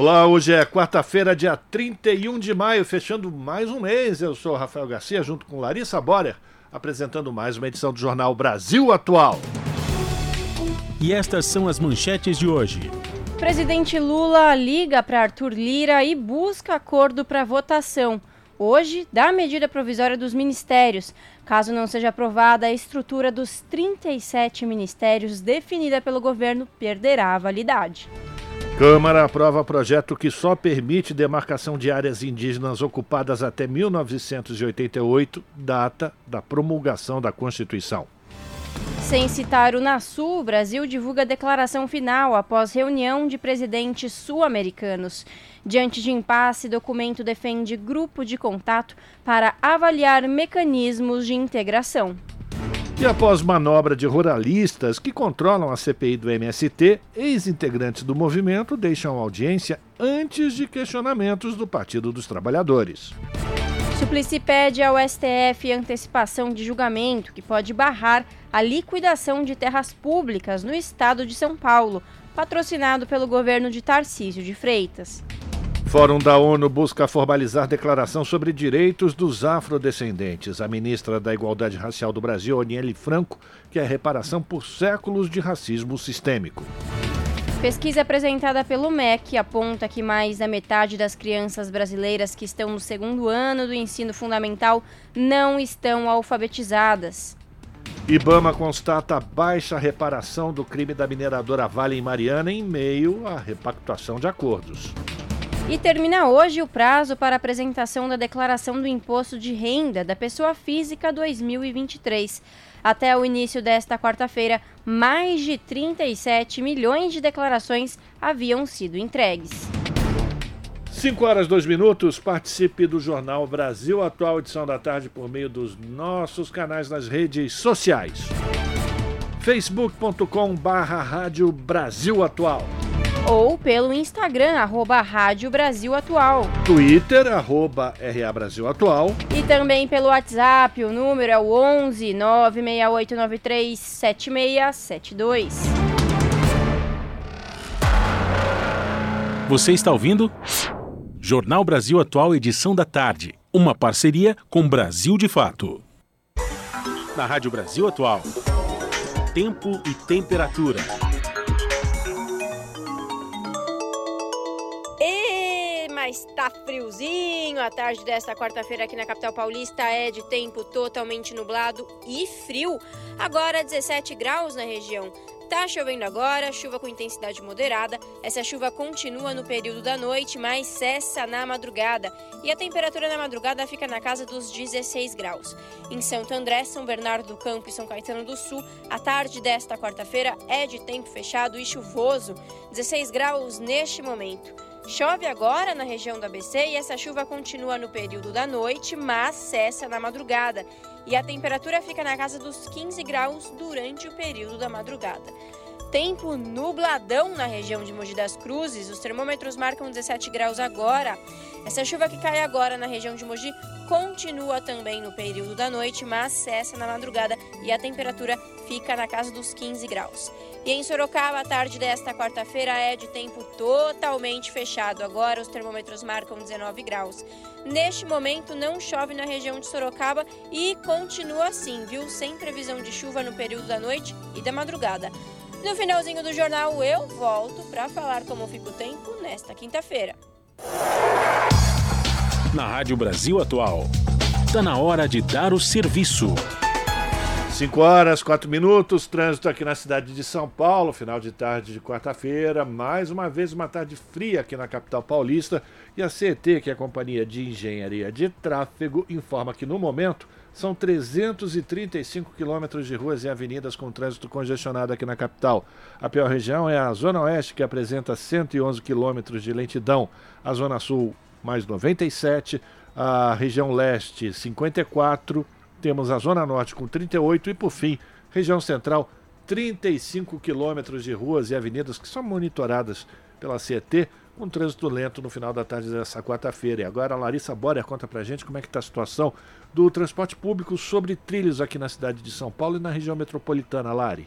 Olá, hoje é quarta-feira, dia 31 de maio, fechando mais um mês. Eu sou Rafael Garcia, junto com Larissa Borer, apresentando mais uma edição do Jornal Brasil Atual. E estas são as manchetes de hoje. Presidente Lula liga para Arthur Lira e busca acordo para votação. Hoje, da medida provisória dos ministérios. Caso não seja aprovada, a estrutura dos 37 ministérios definida pelo governo perderá a validade. Câmara aprova projeto que só permite demarcação de áreas indígenas ocupadas até 1988, data da promulgação da Constituição. Sem citar o NASU, o Brasil divulga declaração final após reunião de presidentes sul-americanos. Diante de impasse, documento defende grupo de contato para avaliar mecanismos de integração. E após manobra de ruralistas que controlam a CPI do MST, ex-integrantes do movimento deixam audiência antes de questionamentos do Partido dos Trabalhadores. Suplicy pede ao STF antecipação de julgamento que pode barrar a liquidação de terras públicas no estado de São Paulo, patrocinado pelo governo de Tarcísio de Freitas. Fórum da ONU busca formalizar declaração sobre direitos dos afrodescendentes. A ministra da Igualdade Racial do Brasil, Aniele Franco, quer reparação por séculos de racismo sistêmico. Pesquisa apresentada pelo MEC aponta que mais da metade das crianças brasileiras que estão no segundo ano do ensino fundamental não estão alfabetizadas. Ibama constata baixa reparação do crime da mineradora Vale em Mariana em meio à repactuação de acordos. E termina hoje o prazo para apresentação da declaração do imposto de renda da pessoa física 2023. Até o início desta quarta-feira, mais de 37 milhões de declarações haviam sido entregues. 5 horas 2 minutos, participe do Jornal Brasil Atual, edição da tarde, por meio dos nossos canais nas redes sociais. facebook.com barra Rádio Brasil Atual ou pelo Instagram, arroba Rádio Brasil Atual. Twitter, arroba RA Brasil Atual. E também pelo WhatsApp, o número é o 11 96893 7672. Você está ouvindo? Jornal Brasil Atual, edição da tarde. Uma parceria com Brasil de Fato. Na Rádio Brasil Atual. Tempo e temperatura. Mas tá friozinho. A tarde desta quarta-feira aqui na capital paulista é de tempo totalmente nublado e frio. Agora 17 graus na região. Tá chovendo agora, chuva com intensidade moderada. Essa chuva continua no período da noite, mas cessa na madrugada. E a temperatura na madrugada fica na casa dos 16 graus. Em Santo André, São Bernardo do Campo e São Caetano do Sul, a tarde desta quarta-feira é de tempo fechado e chuvoso, 16 graus neste momento. Chove agora na região do ABC e essa chuva continua no período da noite, mas cessa na madrugada. E a temperatura fica na casa dos 15 graus durante o período da madrugada. Tempo nubladão na região de Mogi das Cruzes, os termômetros marcam 17 graus agora. Essa chuva que cai agora na região de Mogi continua também no período da noite, mas cessa na madrugada e a temperatura fica na casa dos 15 graus. E em Sorocaba, a tarde desta quarta-feira é de tempo totalmente fechado. Agora os termômetros marcam 19 graus. Neste momento não chove na região de Sorocaba e continua assim, viu? Sem previsão de chuva no período da noite e da madrugada. No finalzinho do jornal eu volto para falar como fica o tempo nesta quinta-feira. Na Rádio Brasil Atual, está na hora de dar o serviço. 5 horas, 4 minutos, trânsito aqui na cidade de São Paulo, final de tarde de quarta-feira. Mais uma vez, uma tarde fria aqui na capital paulista. E a CET, que é a Companhia de Engenharia de Tráfego, informa que no momento são 335 quilômetros de ruas e avenidas com trânsito congestionado aqui na capital. A pior região é a Zona Oeste, que apresenta 111 quilômetros de lentidão. A Zona Sul mais 97, a região leste 54, temos a zona norte com 38 e por fim, região central 35 quilômetros de ruas e avenidas que são monitoradas pela CET, um trânsito lento no final da tarde dessa quarta-feira. E agora a Larissa Borer conta pra gente como é que está a situação do transporte público sobre trilhos aqui na cidade de São Paulo e na região metropolitana, Lari.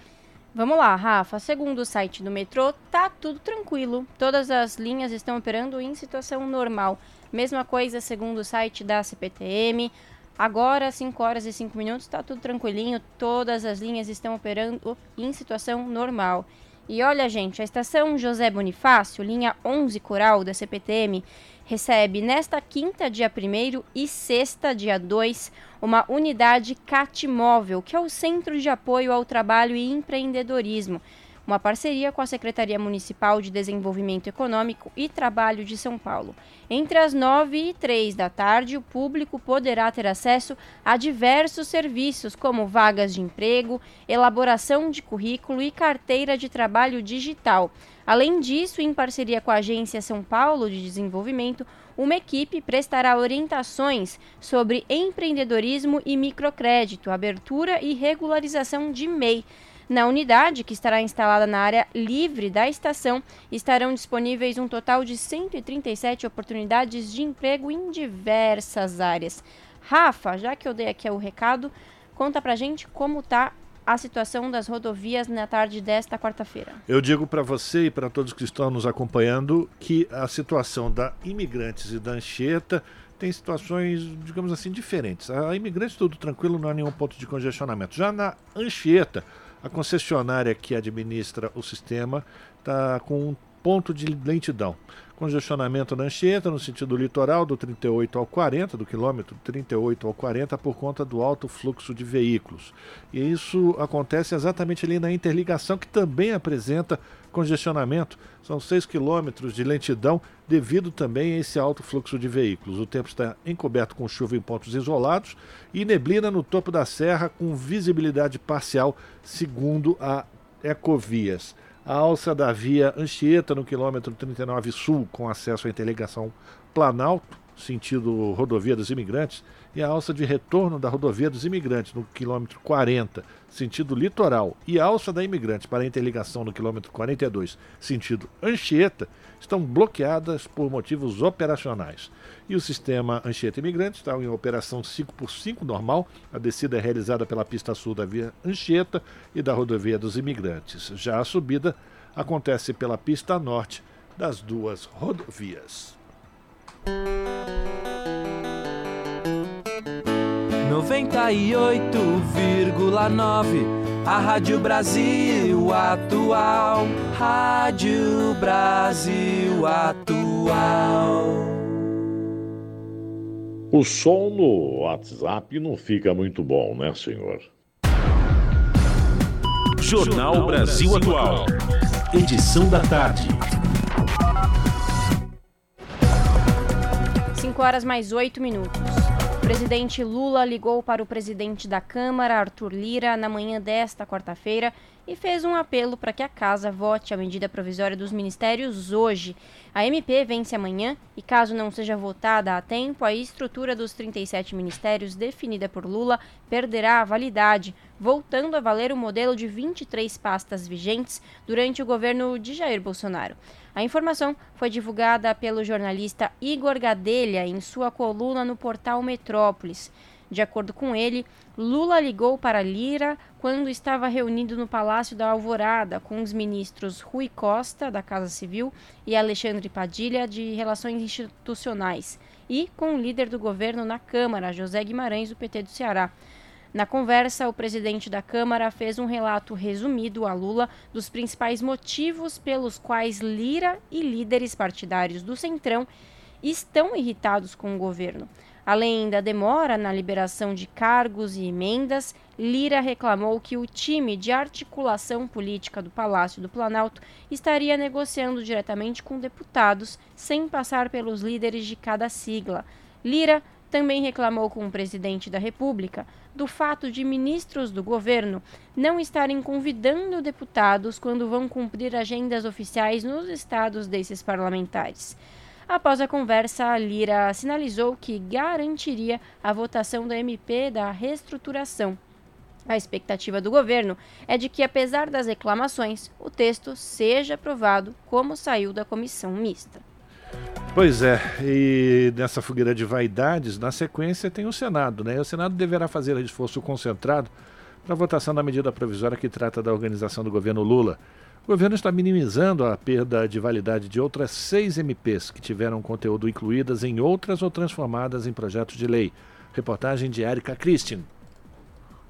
Vamos lá, Rafa. Segundo o site do metrô, tá tudo tranquilo. Todas as linhas estão operando em situação normal. Mesma coisa segundo o site da CPTM. Agora, 5 horas e 5 minutos, está tudo tranquilinho. Todas as linhas estão operando em situação normal. E olha, gente, a estação José Bonifácio, linha 11 Coral da CPTM, recebe nesta quinta, dia 1 e sexta, dia 2, uma unidade CAT Móvel, que é o Centro de Apoio ao Trabalho e Empreendedorismo uma parceria com a Secretaria Municipal de Desenvolvimento Econômico e Trabalho de São Paulo. Entre as 9 e 3 da tarde, o público poderá ter acesso a diversos serviços, como vagas de emprego, elaboração de currículo e carteira de trabalho digital. Além disso, em parceria com a Agência São Paulo de Desenvolvimento, uma equipe prestará orientações sobre empreendedorismo e microcrédito, abertura e regularização de MEI. Na unidade, que estará instalada na área livre da estação, estarão disponíveis um total de 137 oportunidades de emprego em diversas áreas. Rafa, já que eu dei aqui o recado, conta pra gente como está a situação das rodovias na tarde desta quarta-feira. Eu digo para você e para todos que estão nos acompanhando que a situação da Imigrantes e da Anchieta tem situações, digamos assim, diferentes. A Imigrantes tudo tranquilo, não há nenhum ponto de congestionamento. Já na Anchieta, a concessionária que administra o sistema está com um ponto de lentidão. Congestionamento na Anchieta, no sentido litoral, do 38 ao 40, do quilômetro 38 ao 40, por conta do alto fluxo de veículos. E isso acontece exatamente ali na interligação, que também apresenta congestionamento. São 6 quilômetros de lentidão, devido também a esse alto fluxo de veículos. O tempo está encoberto com chuva em pontos isolados e neblina no topo da serra, com visibilidade parcial, segundo a Ecovias a alça da via Anchieta no quilômetro 39 sul, com acesso à interligação Planalto, sentido rodovia dos imigrantes, e a alça de retorno da rodovia dos imigrantes no quilômetro 40, sentido litoral, e a alça da imigrante para a interligação no quilômetro 42, sentido Anchieta, estão bloqueadas por motivos operacionais. E o sistema Anchieta Imigrante está em operação 5x5 normal. A descida é realizada pela pista sul da via Anchieta e da rodovia dos imigrantes. Já a subida acontece pela pista norte das duas rodovias. 98,9 A Rádio Brasil Atual Rádio Brasil Atual O som no WhatsApp não fica muito bom, né, senhor? Jornal Brasil Atual. Edição da tarde. 5 horas mais 8 minutos. Presidente Lula ligou para o presidente da Câmara, Arthur Lira, na manhã desta quarta-feira e fez um apelo para que a casa vote a medida provisória dos ministérios hoje. A MP vence amanhã e, caso não seja votada a tempo, a estrutura dos 37 ministérios definida por Lula perderá a validade, voltando a valer o modelo de 23 pastas vigentes durante o governo de Jair Bolsonaro. A informação foi divulgada pelo jornalista Igor Gadelha em sua coluna no portal Metrópolis. De acordo com ele, Lula ligou para Lira quando estava reunido no Palácio da Alvorada com os ministros Rui Costa, da Casa Civil, e Alexandre Padilha, de Relações Institucionais, e com o líder do governo na Câmara, José Guimarães, do PT do Ceará. Na conversa, o presidente da Câmara fez um relato resumido a Lula dos principais motivos pelos quais Lira e líderes partidários do Centrão estão irritados com o governo. Além da demora na liberação de cargos e emendas, Lira reclamou que o time de articulação política do Palácio do Planalto estaria negociando diretamente com deputados, sem passar pelos líderes de cada sigla. Lira também reclamou com o presidente da República do fato de ministros do governo não estarem convidando deputados quando vão cumprir agendas oficiais nos estados desses parlamentares. Após a conversa, Lira sinalizou que garantiria a votação do MP da reestruturação. A expectativa do governo é de que, apesar das reclamações, o texto seja aprovado como saiu da comissão mista. Pois é, e nessa fogueira de vaidades, na sequência tem o Senado, né? O Senado deverá fazer esforço concentrado para a votação da medida provisória que trata da organização do governo Lula. O governo está minimizando a perda de validade de outras seis MPs que tiveram conteúdo incluídas em outras ou transformadas em projetos de lei. Reportagem de Erika Christian.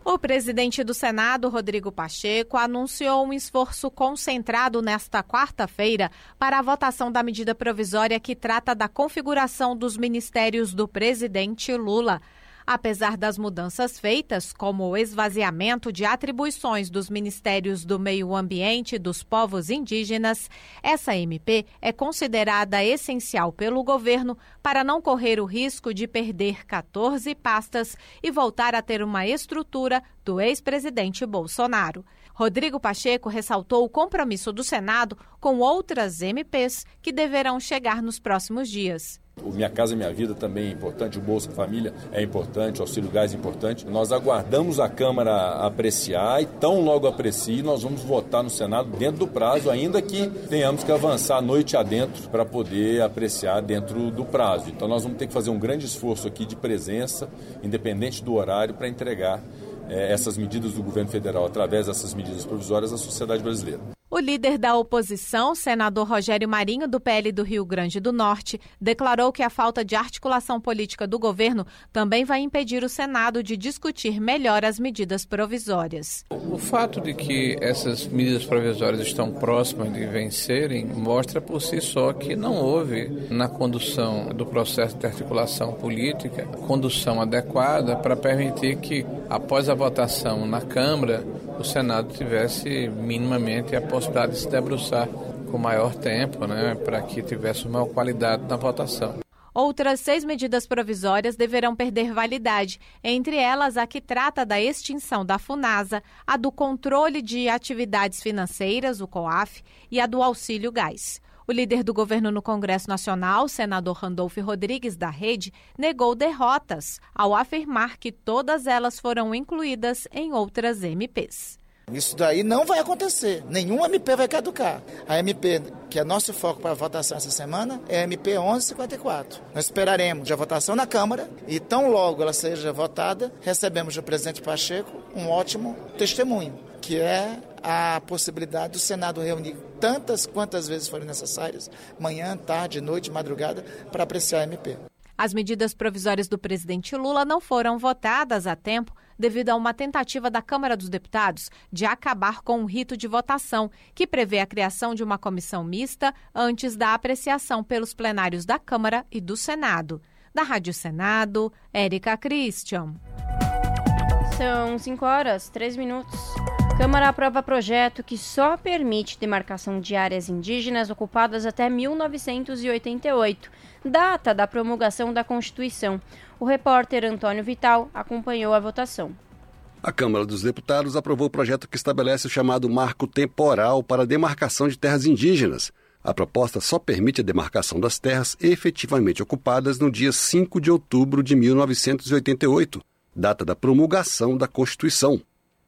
O presidente do Senado, Rodrigo Pacheco, anunciou um esforço concentrado nesta quarta-feira para a votação da medida provisória que trata da configuração dos ministérios do presidente Lula. Apesar das mudanças feitas, como o esvaziamento de atribuições dos Ministérios do Meio Ambiente e dos Povos Indígenas, essa MP é considerada essencial pelo governo para não correr o risco de perder 14 pastas e voltar a ter uma estrutura do ex-presidente Bolsonaro. Rodrigo Pacheco ressaltou o compromisso do Senado com outras MPs que deverão chegar nos próximos dias. O Minha Casa Minha Vida também é importante, o Bolsa Família é importante, o Auxílio Gás é importante. Nós aguardamos a Câmara apreciar e tão logo aprecie, nós vamos votar no Senado dentro do prazo, ainda que tenhamos que avançar noite adentro para poder apreciar dentro do prazo. Então nós vamos ter que fazer um grande esforço aqui de presença, independente do horário, para entregar eh, essas medidas do governo federal através dessas medidas provisórias à sociedade brasileira. O líder da oposição, senador Rogério Marinho, do PL do Rio Grande do Norte, declarou que a falta de articulação política do governo também vai impedir o Senado de discutir melhor as medidas provisórias. O fato de que essas medidas provisórias estão próximas de vencerem mostra por si só que não houve, na condução do processo de articulação política, condução adequada para permitir que, após a votação na Câmara, o Senado tivesse minimamente a possibilidade de se debruçar com maior tempo, né, para que tivesse uma qualidade na votação. Outras seis medidas provisórias deverão perder validade, entre elas a que trata da extinção da FUNASA, a do controle de atividades financeiras, o COAF, e a do auxílio gás. O líder do governo no Congresso Nacional, senador Randolfo Rodrigues, da Rede, negou derrotas ao afirmar que todas elas foram incluídas em outras MPs. Isso daí não vai acontecer. Nenhum MP vai caducar. A MP, que é nosso foco para a votação essa semana, é a MP 1154. Nós esperaremos a votação na Câmara e, tão logo ela seja votada, recebemos do presidente Pacheco um ótimo testemunho, que é a possibilidade do Senado reunir tantas quantas vezes forem necessárias, manhã, tarde, noite, madrugada, para apreciar a MP. As medidas provisórias do presidente Lula não foram votadas a tempo devido a uma tentativa da Câmara dos Deputados de acabar com o rito de votação, que prevê a criação de uma comissão mista antes da apreciação pelos plenários da Câmara e do Senado. Da Rádio Senado, Érica Christian. São 5 horas, 3 minutos. Câmara aprova projeto que só permite demarcação de áreas indígenas ocupadas até 1988, data da promulgação da Constituição. O repórter Antônio Vital acompanhou a votação. A Câmara dos Deputados aprovou o projeto que estabelece o chamado marco temporal para a demarcação de terras indígenas. A proposta só permite a demarcação das terras efetivamente ocupadas no dia 5 de outubro de 1988, data da promulgação da Constituição.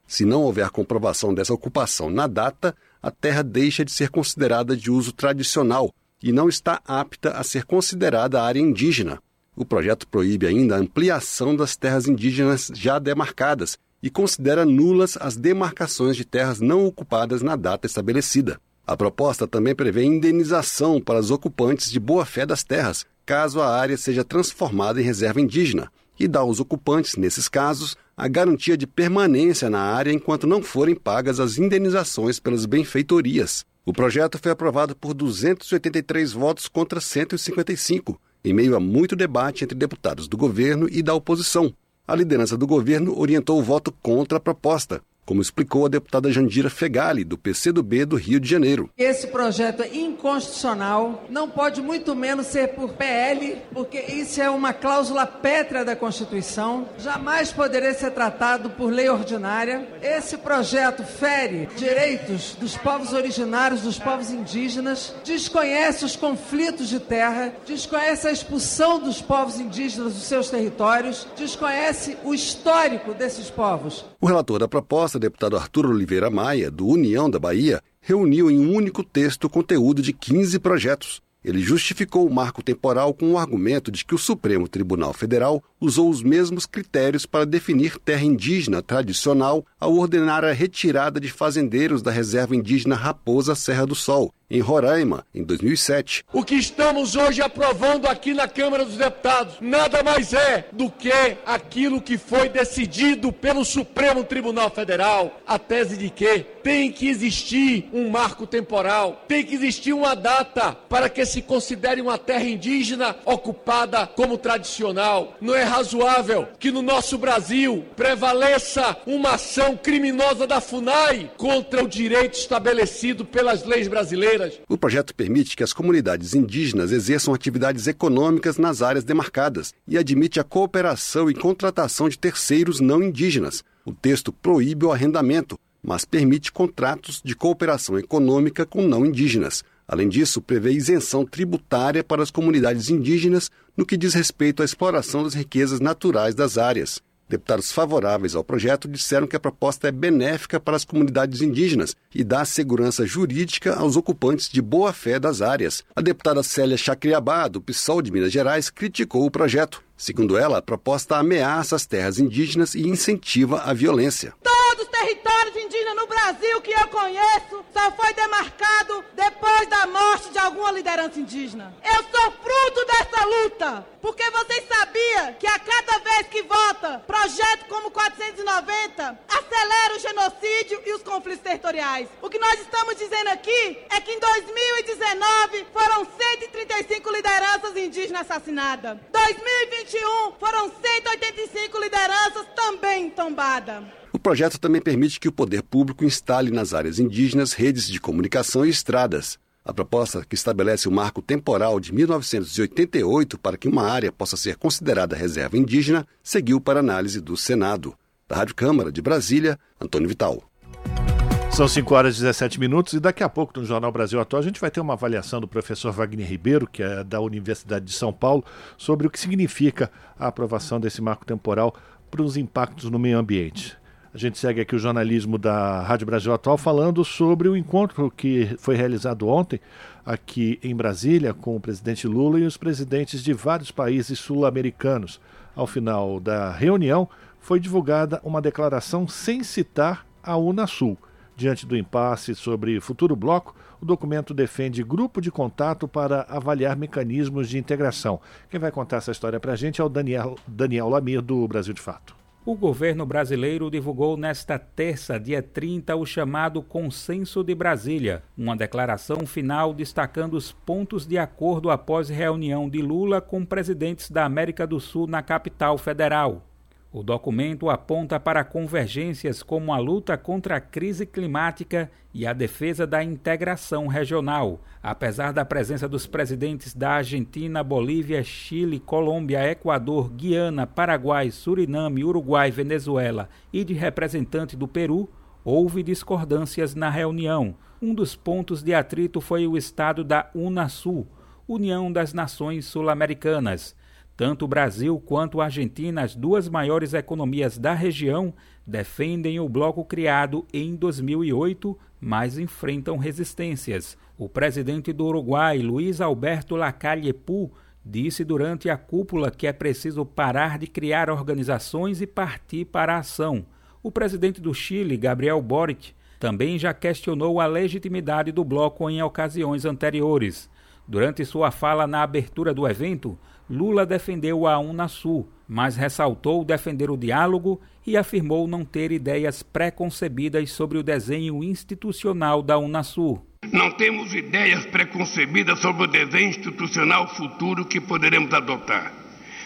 Se não houver comprovação dessa ocupação na data, a terra deixa de ser considerada de uso tradicional e não está apta a ser considerada área indígena. O projeto proíbe ainda a ampliação das terras indígenas já demarcadas e considera nulas as demarcações de terras não ocupadas na data estabelecida. A proposta também prevê indenização para os ocupantes de boa-fé das terras, caso a área seja transformada em reserva indígena, e dá aos ocupantes, nesses casos, a garantia de permanência na área enquanto não forem pagas as indenizações pelas benfeitorias. O projeto foi aprovado por 283 votos contra 155, em meio a muito debate entre deputados do governo e da oposição. A liderança do governo orientou o voto contra a proposta. Como explicou a deputada Jandira Fegali, do PCdoB do Rio de Janeiro. Esse projeto é inconstitucional, não pode muito menos ser por PL, porque isso é uma cláusula pétrea da Constituição, jamais poderia ser tratado por lei ordinária. Esse projeto fere direitos dos povos originários, dos povos indígenas, desconhece os conflitos de terra, desconhece a expulsão dos povos indígenas dos seus territórios, desconhece o histórico desses povos. O relator da proposta, deputado Arthur Oliveira Maia, do União da Bahia, reuniu em um único texto o conteúdo de 15 projetos. Ele justificou o marco temporal com o argumento de que o Supremo Tribunal Federal usou os mesmos critérios para definir terra indígena tradicional ao ordenar a retirada de fazendeiros da reserva indígena Raposa Serra do Sol, em Roraima, em 2007. O que estamos hoje aprovando aqui na Câmara dos Deputados nada mais é do que aquilo que foi decidido pelo Supremo Tribunal Federal, a tese de que tem que existir um marco temporal, tem que existir uma data para que se considere uma terra indígena ocupada como tradicional. Não é razoável que no nosso Brasil prevaleça uma ação criminosa da FUNAI contra o direito estabelecido pelas leis brasileiras. O projeto permite que as comunidades indígenas exerçam atividades econômicas nas áreas demarcadas e admite a cooperação e contratação de terceiros não indígenas. O texto proíbe o arrendamento, mas permite contratos de cooperação econômica com não indígenas. Além disso, prevê isenção tributária para as comunidades indígenas no que diz respeito à exploração das riquezas naturais das áreas. Deputados favoráveis ao projeto disseram que a proposta é benéfica para as comunidades indígenas e dá segurança jurídica aos ocupantes de boa-fé das áreas. A deputada Célia Chacriabá, do PSOL de Minas Gerais, criticou o projeto. Segundo ela, a proposta ameaça as terras indígenas e incentiva a violência. Todos os territórios indígenas no Brasil que eu conheço só foi demarcado depois da morte de alguma liderança indígena. Eu sou fruto dessa luta, porque vocês sabiam que a cada vez que vota projeto como 490 acelera o genocídio e os conflitos territoriais. O que nós estamos dizendo aqui é que em 2019 foram 135 lideranças indígenas assassinadas. 2021 foram 185 lideranças também tombadas. O projeto também permite que o poder público instale nas áreas indígenas redes de comunicação e estradas. A proposta, que estabelece o marco temporal de 1988 para que uma área possa ser considerada reserva indígena, seguiu para análise do Senado. Da Rádio Câmara de Brasília, Antônio Vital. São 5 horas e 17 minutos e daqui a pouco no Jornal Brasil Atual a gente vai ter uma avaliação do professor Wagner Ribeiro, que é da Universidade de São Paulo, sobre o que significa a aprovação desse marco temporal para os impactos no meio ambiente. A gente segue aqui o jornalismo da Rádio Brasil Atual falando sobre o encontro que foi realizado ontem aqui em Brasília com o presidente Lula e os presidentes de vários países sul-americanos. Ao final da reunião, foi divulgada uma declaração sem citar a Unasul. Diante do impasse sobre futuro bloco, o documento defende grupo de contato para avaliar mecanismos de integração. Quem vai contar essa história para a gente é o Daniel, Daniel Lamir, do Brasil de Fato. O governo brasileiro divulgou nesta terça, dia 30, o chamado Consenso de Brasília, uma declaração final destacando os pontos de acordo após reunião de Lula com presidentes da América do Sul na capital federal. O documento aponta para convergências como a luta contra a crise climática e a defesa da integração regional. Apesar da presença dos presidentes da Argentina, Bolívia, Chile, Colômbia, Equador, Guiana, Paraguai, Suriname, Uruguai, Venezuela e de representante do Peru, houve discordâncias na reunião. Um dos pontos de atrito foi o estado da Unasul, União das Nações Sul-Americanas. Tanto o Brasil quanto a Argentina, as duas maiores economias da região, defendem o bloco criado em 2008, mas enfrentam resistências. O presidente do Uruguai, Luiz Alberto Lacalle Pou, disse durante a cúpula que é preciso parar de criar organizações e partir para a ação. O presidente do Chile, Gabriel Boric, também já questionou a legitimidade do bloco em ocasiões anteriores. Durante sua fala na abertura do evento, Lula defendeu a Unasul, mas ressaltou defender o diálogo e afirmou não ter ideias preconcebidas sobre o desenho institucional da Unasul. Não temos ideias preconcebidas sobre o desenho institucional futuro que poderemos adotar.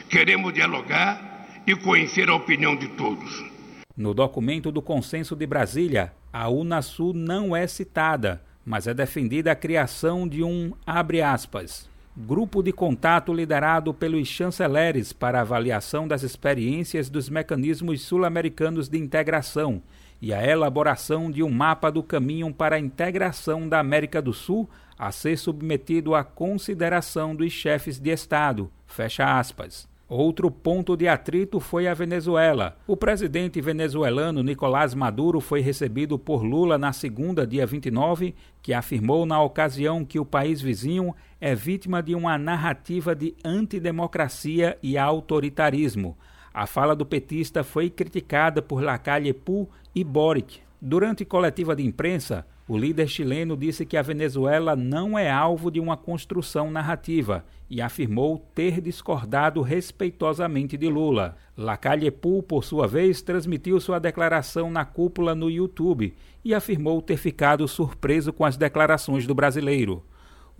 Queremos dialogar e conhecer a opinião de todos. No documento do Consenso de Brasília, a Unasul não é citada, mas é defendida a criação de um, abre aspas, grupo de contato liderado pelos chanceleres para avaliação das experiências dos mecanismos sul-americanos de integração e a elaboração de um mapa do caminho para a integração da América do Sul a ser submetido à consideração dos chefes de Estado. Fecha aspas. Outro ponto de atrito foi a Venezuela. O presidente venezuelano Nicolás Maduro foi recebido por Lula na segunda, dia 29, que afirmou na ocasião que o país vizinho é vítima de uma narrativa de antidemocracia e autoritarismo. A fala do petista foi criticada por Lacalle Pou e Boric. Durante coletiva de imprensa, o líder chileno disse que a Venezuela não é alvo de uma construção narrativa e afirmou ter discordado respeitosamente de Lula. Lacalle Pou, por sua vez, transmitiu sua declaração na cúpula no YouTube e afirmou ter ficado surpreso com as declarações do brasileiro.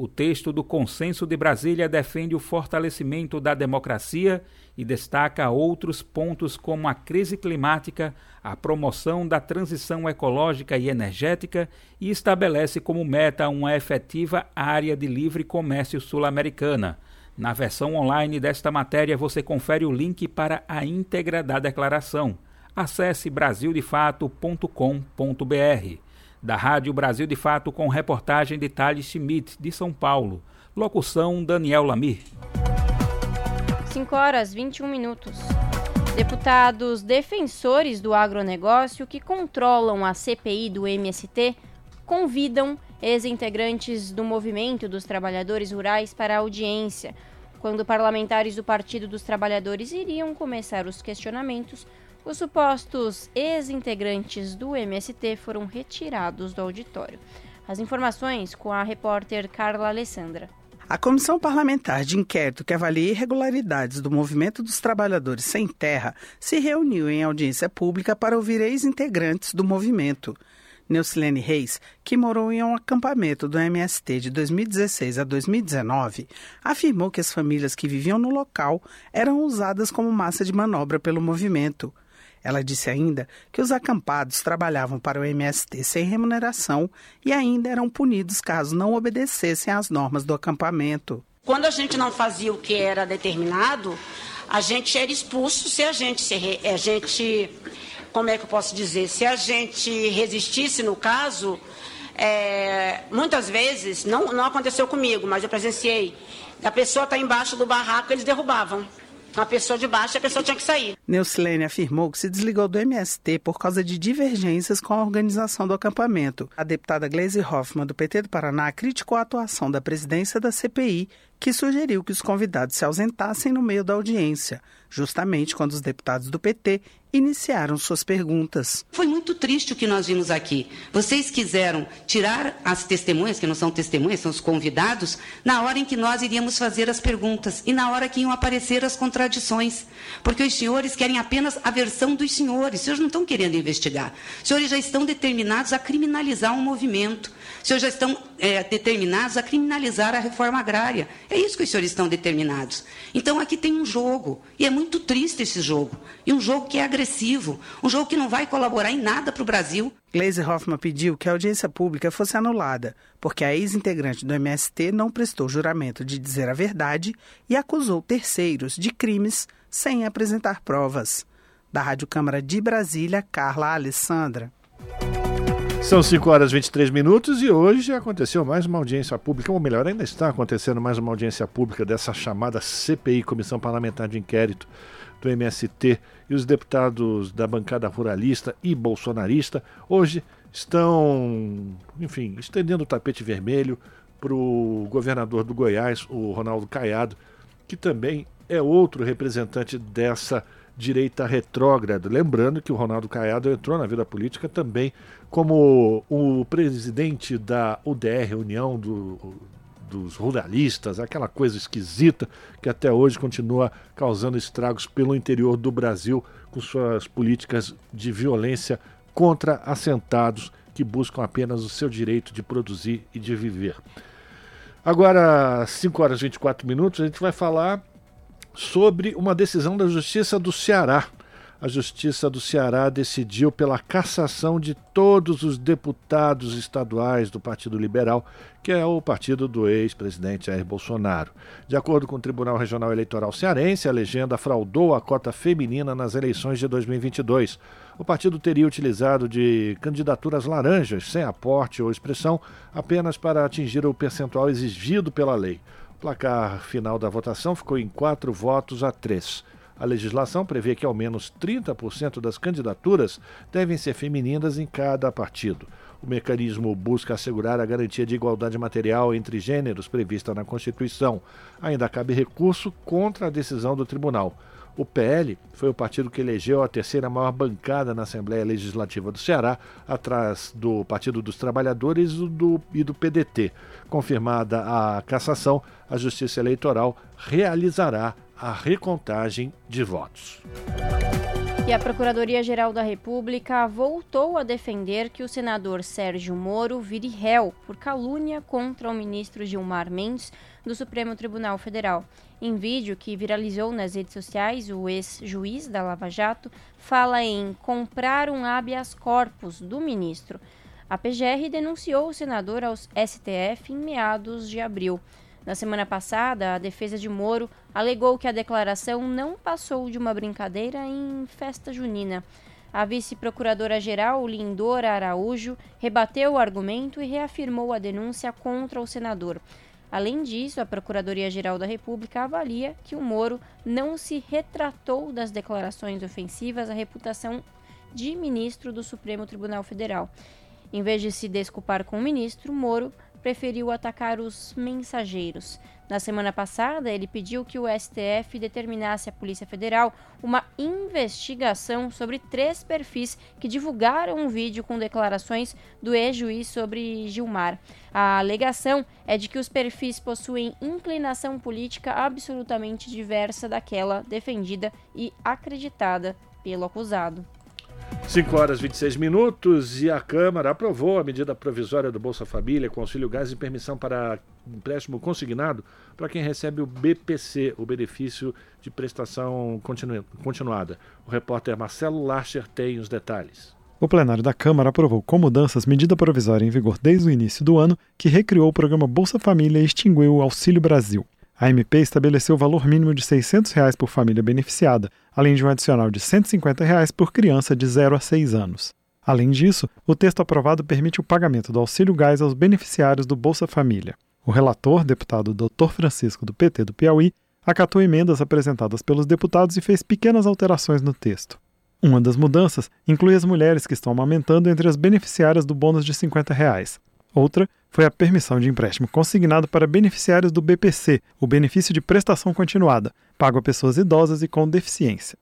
O texto do Consenso de Brasília defende o fortalecimento da democracia e destaca outros pontos como a crise climática, a promoção da transição ecológica e energética e estabelece como meta uma efetiva área de livre comércio sul-americana. Na versão online desta matéria você confere o link para a íntegra da declaração. Acesse brasildefato.com.br da Rádio Brasil de Fato com reportagem de Thales Schmidt, de São Paulo. Locução Daniel Lamir. 5 horas 21 minutos. Deputados defensores do agronegócio que controlam a CPI do MST convidam ex-integrantes do Movimento dos Trabalhadores Rurais para audiência, quando parlamentares do Partido dos Trabalhadores iriam começar os questionamentos os supostos ex-integrantes do MST foram retirados do auditório. As informações com a repórter Carla Alessandra. A Comissão Parlamentar de Inquérito que avalia irregularidades do Movimento dos Trabalhadores Sem Terra se reuniu em audiência pública para ouvir ex-integrantes do movimento. Neucilene Reis, que morou em um acampamento do MST de 2016 a 2019, afirmou que as famílias que viviam no local eram usadas como massa de manobra pelo movimento. Ela disse ainda que os acampados trabalhavam para o MST sem remuneração e ainda eram punidos caso não obedecessem às normas do acampamento. Quando a gente não fazia o que era determinado, a gente era expulso. Se a gente, se a gente como é que eu posso dizer, se a gente resistisse no caso, é, muitas vezes, não, não aconteceu comigo, mas eu presenciei, a pessoa está embaixo do barraco, eles derrubavam uma pessoa de baixo, a pessoa tinha que sair. Neucilene afirmou que se desligou do MST por causa de divergências com a organização do acampamento. A deputada Gleisi Hoffmann, do PT do Paraná, criticou a atuação da presidência da CPI, que sugeriu que os convidados se ausentassem no meio da audiência, justamente quando os deputados do PT iniciaram suas perguntas. Foi muito triste o que nós vimos aqui. Vocês quiseram tirar as testemunhas, que não são testemunhas, são os convidados, na hora em que nós iríamos fazer as perguntas e na hora que iam aparecer as contradições. Porque os senhores querem apenas a versão dos senhores. Os senhores não estão querendo investigar. Os senhores já estão determinados a criminalizar um movimento. Os senhores já estão é, determinados a criminalizar a reforma agrária. É isso que os senhores estão determinados. Então aqui tem um jogo. E é muito triste esse jogo. E um jogo que é agressivo um jogo que não vai colaborar em nada para o Brasil. Gleisi Hoffmann pediu que a audiência pública fosse anulada, porque a ex-integrante do MST não prestou juramento de dizer a verdade e acusou terceiros de crimes sem apresentar provas. Da Rádio Câmara de Brasília, Carla Alessandra. São 5 horas e 23 minutos e hoje aconteceu mais uma audiência pública, ou melhor, ainda está acontecendo mais uma audiência pública dessa chamada CPI, Comissão Parlamentar de Inquérito do MST e os deputados da bancada ruralista e bolsonarista hoje estão, enfim, estendendo o tapete vermelho para o governador do Goiás, o Ronaldo Caiado, que também é outro representante dessa direita retrógrada. Lembrando que o Ronaldo Caiado entrou na vida política também como o presidente da UDR, União do, dos ruralistas, aquela coisa esquisita que até hoje continua causando estragos pelo interior do Brasil com suas políticas de violência contra assentados que buscam apenas o seu direito de produzir e de viver. Agora, 5 horas e 24 minutos, a gente vai falar sobre uma decisão da Justiça do Ceará. a Justiça do Ceará decidiu pela cassação de todos os deputados estaduais do Partido Liberal, que é o partido do ex-presidente Jair Bolsonaro. De acordo com o Tribunal Regional Eleitoral Cearense, a legenda fraudou a cota feminina nas eleições de 2022. O partido teria utilizado de candidaturas laranjas, sem aporte ou expressão, apenas para atingir o percentual exigido pela lei. Placar final da votação ficou em quatro votos a três. A legislação prevê que ao menos 30% das candidaturas devem ser femininas em cada partido. O mecanismo busca assegurar a garantia de igualdade material entre gêneros prevista na Constituição. Ainda cabe recurso contra a decisão do tribunal. O PL foi o partido que elegeu a terceira maior bancada na Assembleia Legislativa do Ceará, atrás do Partido dos Trabalhadores do, e do PDT. Confirmada a cassação, a Justiça Eleitoral realizará a recontagem de votos. E a Procuradoria-Geral da República voltou a defender que o senador Sérgio Moro vire réu por calúnia contra o ministro Gilmar Mendes do Supremo Tribunal Federal. Em vídeo que viralizou nas redes sociais, o ex-juiz da Lava Jato fala em comprar um habeas corpus do ministro. A PGR denunciou o senador aos STF em meados de abril. Na semana passada, a defesa de Moro alegou que a declaração não passou de uma brincadeira em festa junina. A vice-procuradora-geral Lindora Araújo rebateu o argumento e reafirmou a denúncia contra o senador. Além disso, a Procuradoria-Geral da República avalia que o Moro não se retratou das declarações ofensivas à reputação de ministro do Supremo Tribunal Federal. Em vez de se desculpar com o ministro, Moro preferiu atacar os mensageiros. Na semana passada, ele pediu que o STF determinasse à Polícia Federal uma investigação sobre três perfis que divulgaram um vídeo com declarações do ex-juiz sobre Gilmar. A alegação é de que os perfis possuem inclinação política absolutamente diversa daquela defendida e acreditada pelo acusado. 5 horas e 26 minutos e a Câmara aprovou a medida provisória do Bolsa Família com auxílio gás e permissão para empréstimo consignado para quem recebe o BPC, o benefício de prestação continu continuada. O repórter Marcelo Larcher tem os detalhes. O plenário da Câmara aprovou com mudanças medida provisória em vigor desde o início do ano que recriou o programa Bolsa Família e extinguiu o Auxílio Brasil. A MP estabeleceu o valor mínimo de 600 reais por família beneficiada, além de um adicional de 150 reais por criança de 0 a 6 anos. Além disso, o texto aprovado permite o pagamento do auxílio gás aos beneficiários do Bolsa Família. O relator, deputado Dr. Francisco do PT do Piauí, acatou emendas apresentadas pelos deputados e fez pequenas alterações no texto. Uma das mudanças inclui as mulheres que estão amamentando entre as beneficiárias do bônus de 50 reais. Outra foi a permissão de empréstimo consignado para beneficiários do BPC, o benefício de prestação continuada, pago a pessoas idosas e com deficiência.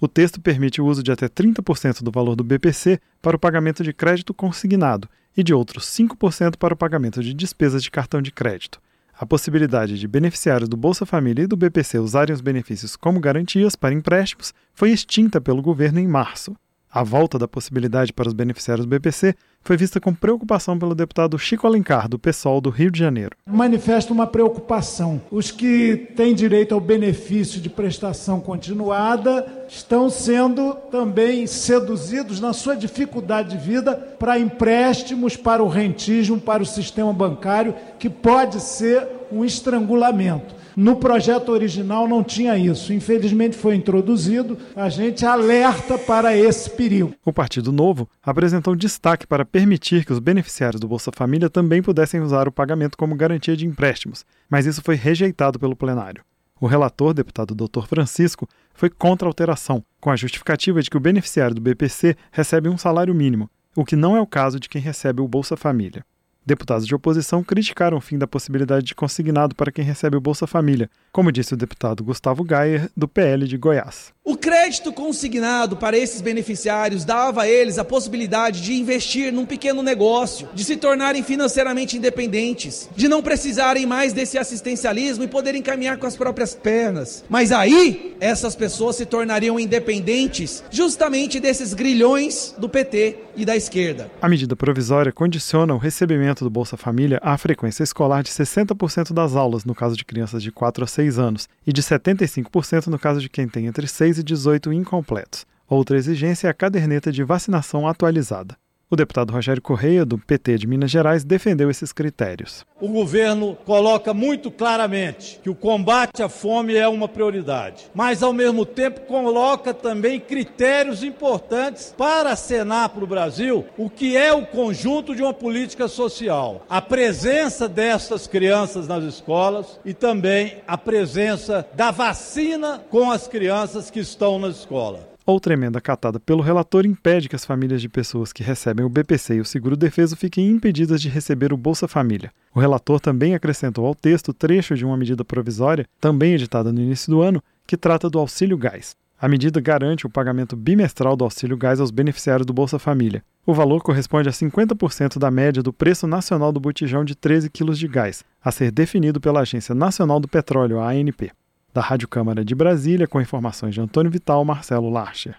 O texto permite o uso de até 30% do valor do BPC para o pagamento de crédito consignado e de outros 5% para o pagamento de despesas de cartão de crédito. A possibilidade de beneficiários do Bolsa Família e do BPC usarem os benefícios como garantias para empréstimos foi extinta pelo governo em março. A volta da possibilidade para os beneficiários do BPC foi vista com preocupação pelo deputado Chico Alencar, do PSOL do Rio de Janeiro. Manifesta uma preocupação. Os que têm direito ao benefício de prestação continuada estão sendo também seduzidos na sua dificuldade de vida para empréstimos, para o rentismo, para o sistema bancário, que pode ser um estrangulamento. No projeto original não tinha isso. Infelizmente foi introduzido. A gente alerta para esse perigo. O Partido Novo apresentou destaque para permitir que os beneficiários do Bolsa Família também pudessem usar o pagamento como garantia de empréstimos, mas isso foi rejeitado pelo plenário. O relator, deputado Dr. Francisco, foi contra a alteração, com a justificativa de que o beneficiário do BPC recebe um salário mínimo, o que não é o caso de quem recebe o Bolsa Família. Deputados de oposição criticaram o fim da possibilidade de consignado para quem recebe o Bolsa Família, como disse o deputado Gustavo Gayer, do PL de Goiás. O crédito consignado para esses beneficiários dava a eles a possibilidade de investir num pequeno negócio, de se tornarem financeiramente independentes, de não precisarem mais desse assistencialismo e poderem caminhar com as próprias pernas. Mas aí, essas pessoas se tornariam independentes justamente desses grilhões do PT e da esquerda. A medida provisória condiciona o recebimento do Bolsa Família à frequência escolar de 60% das aulas no caso de crianças de 4 a 6 anos e de 75% no caso de quem tem entre 6 e 18 incompletos. Outra exigência é a caderneta de vacinação atualizada. O deputado Rogério Correia, do PT de Minas Gerais, defendeu esses critérios. O governo coloca muito claramente que o combate à fome é uma prioridade, mas ao mesmo tempo coloca também critérios importantes para acenar para o Brasil o que é o conjunto de uma política social. A presença dessas crianças nas escolas e também a presença da vacina com as crianças que estão na escola. Outra emenda catada pelo relator impede que as famílias de pessoas que recebem o BPC e o seguro defeso fiquem impedidas de receber o Bolsa Família. O relator também acrescentou ao texto trecho de uma medida provisória, também editada no início do ano, que trata do auxílio gás. A medida garante o pagamento bimestral do auxílio gás aos beneficiários do Bolsa Família. O valor corresponde a 50% da média do preço nacional do botijão de 13 quilos de gás, a ser definido pela Agência Nacional do Petróleo, ANP da Rádio Câmara de Brasília, com informações de Antônio Vital, Marcelo Larcher.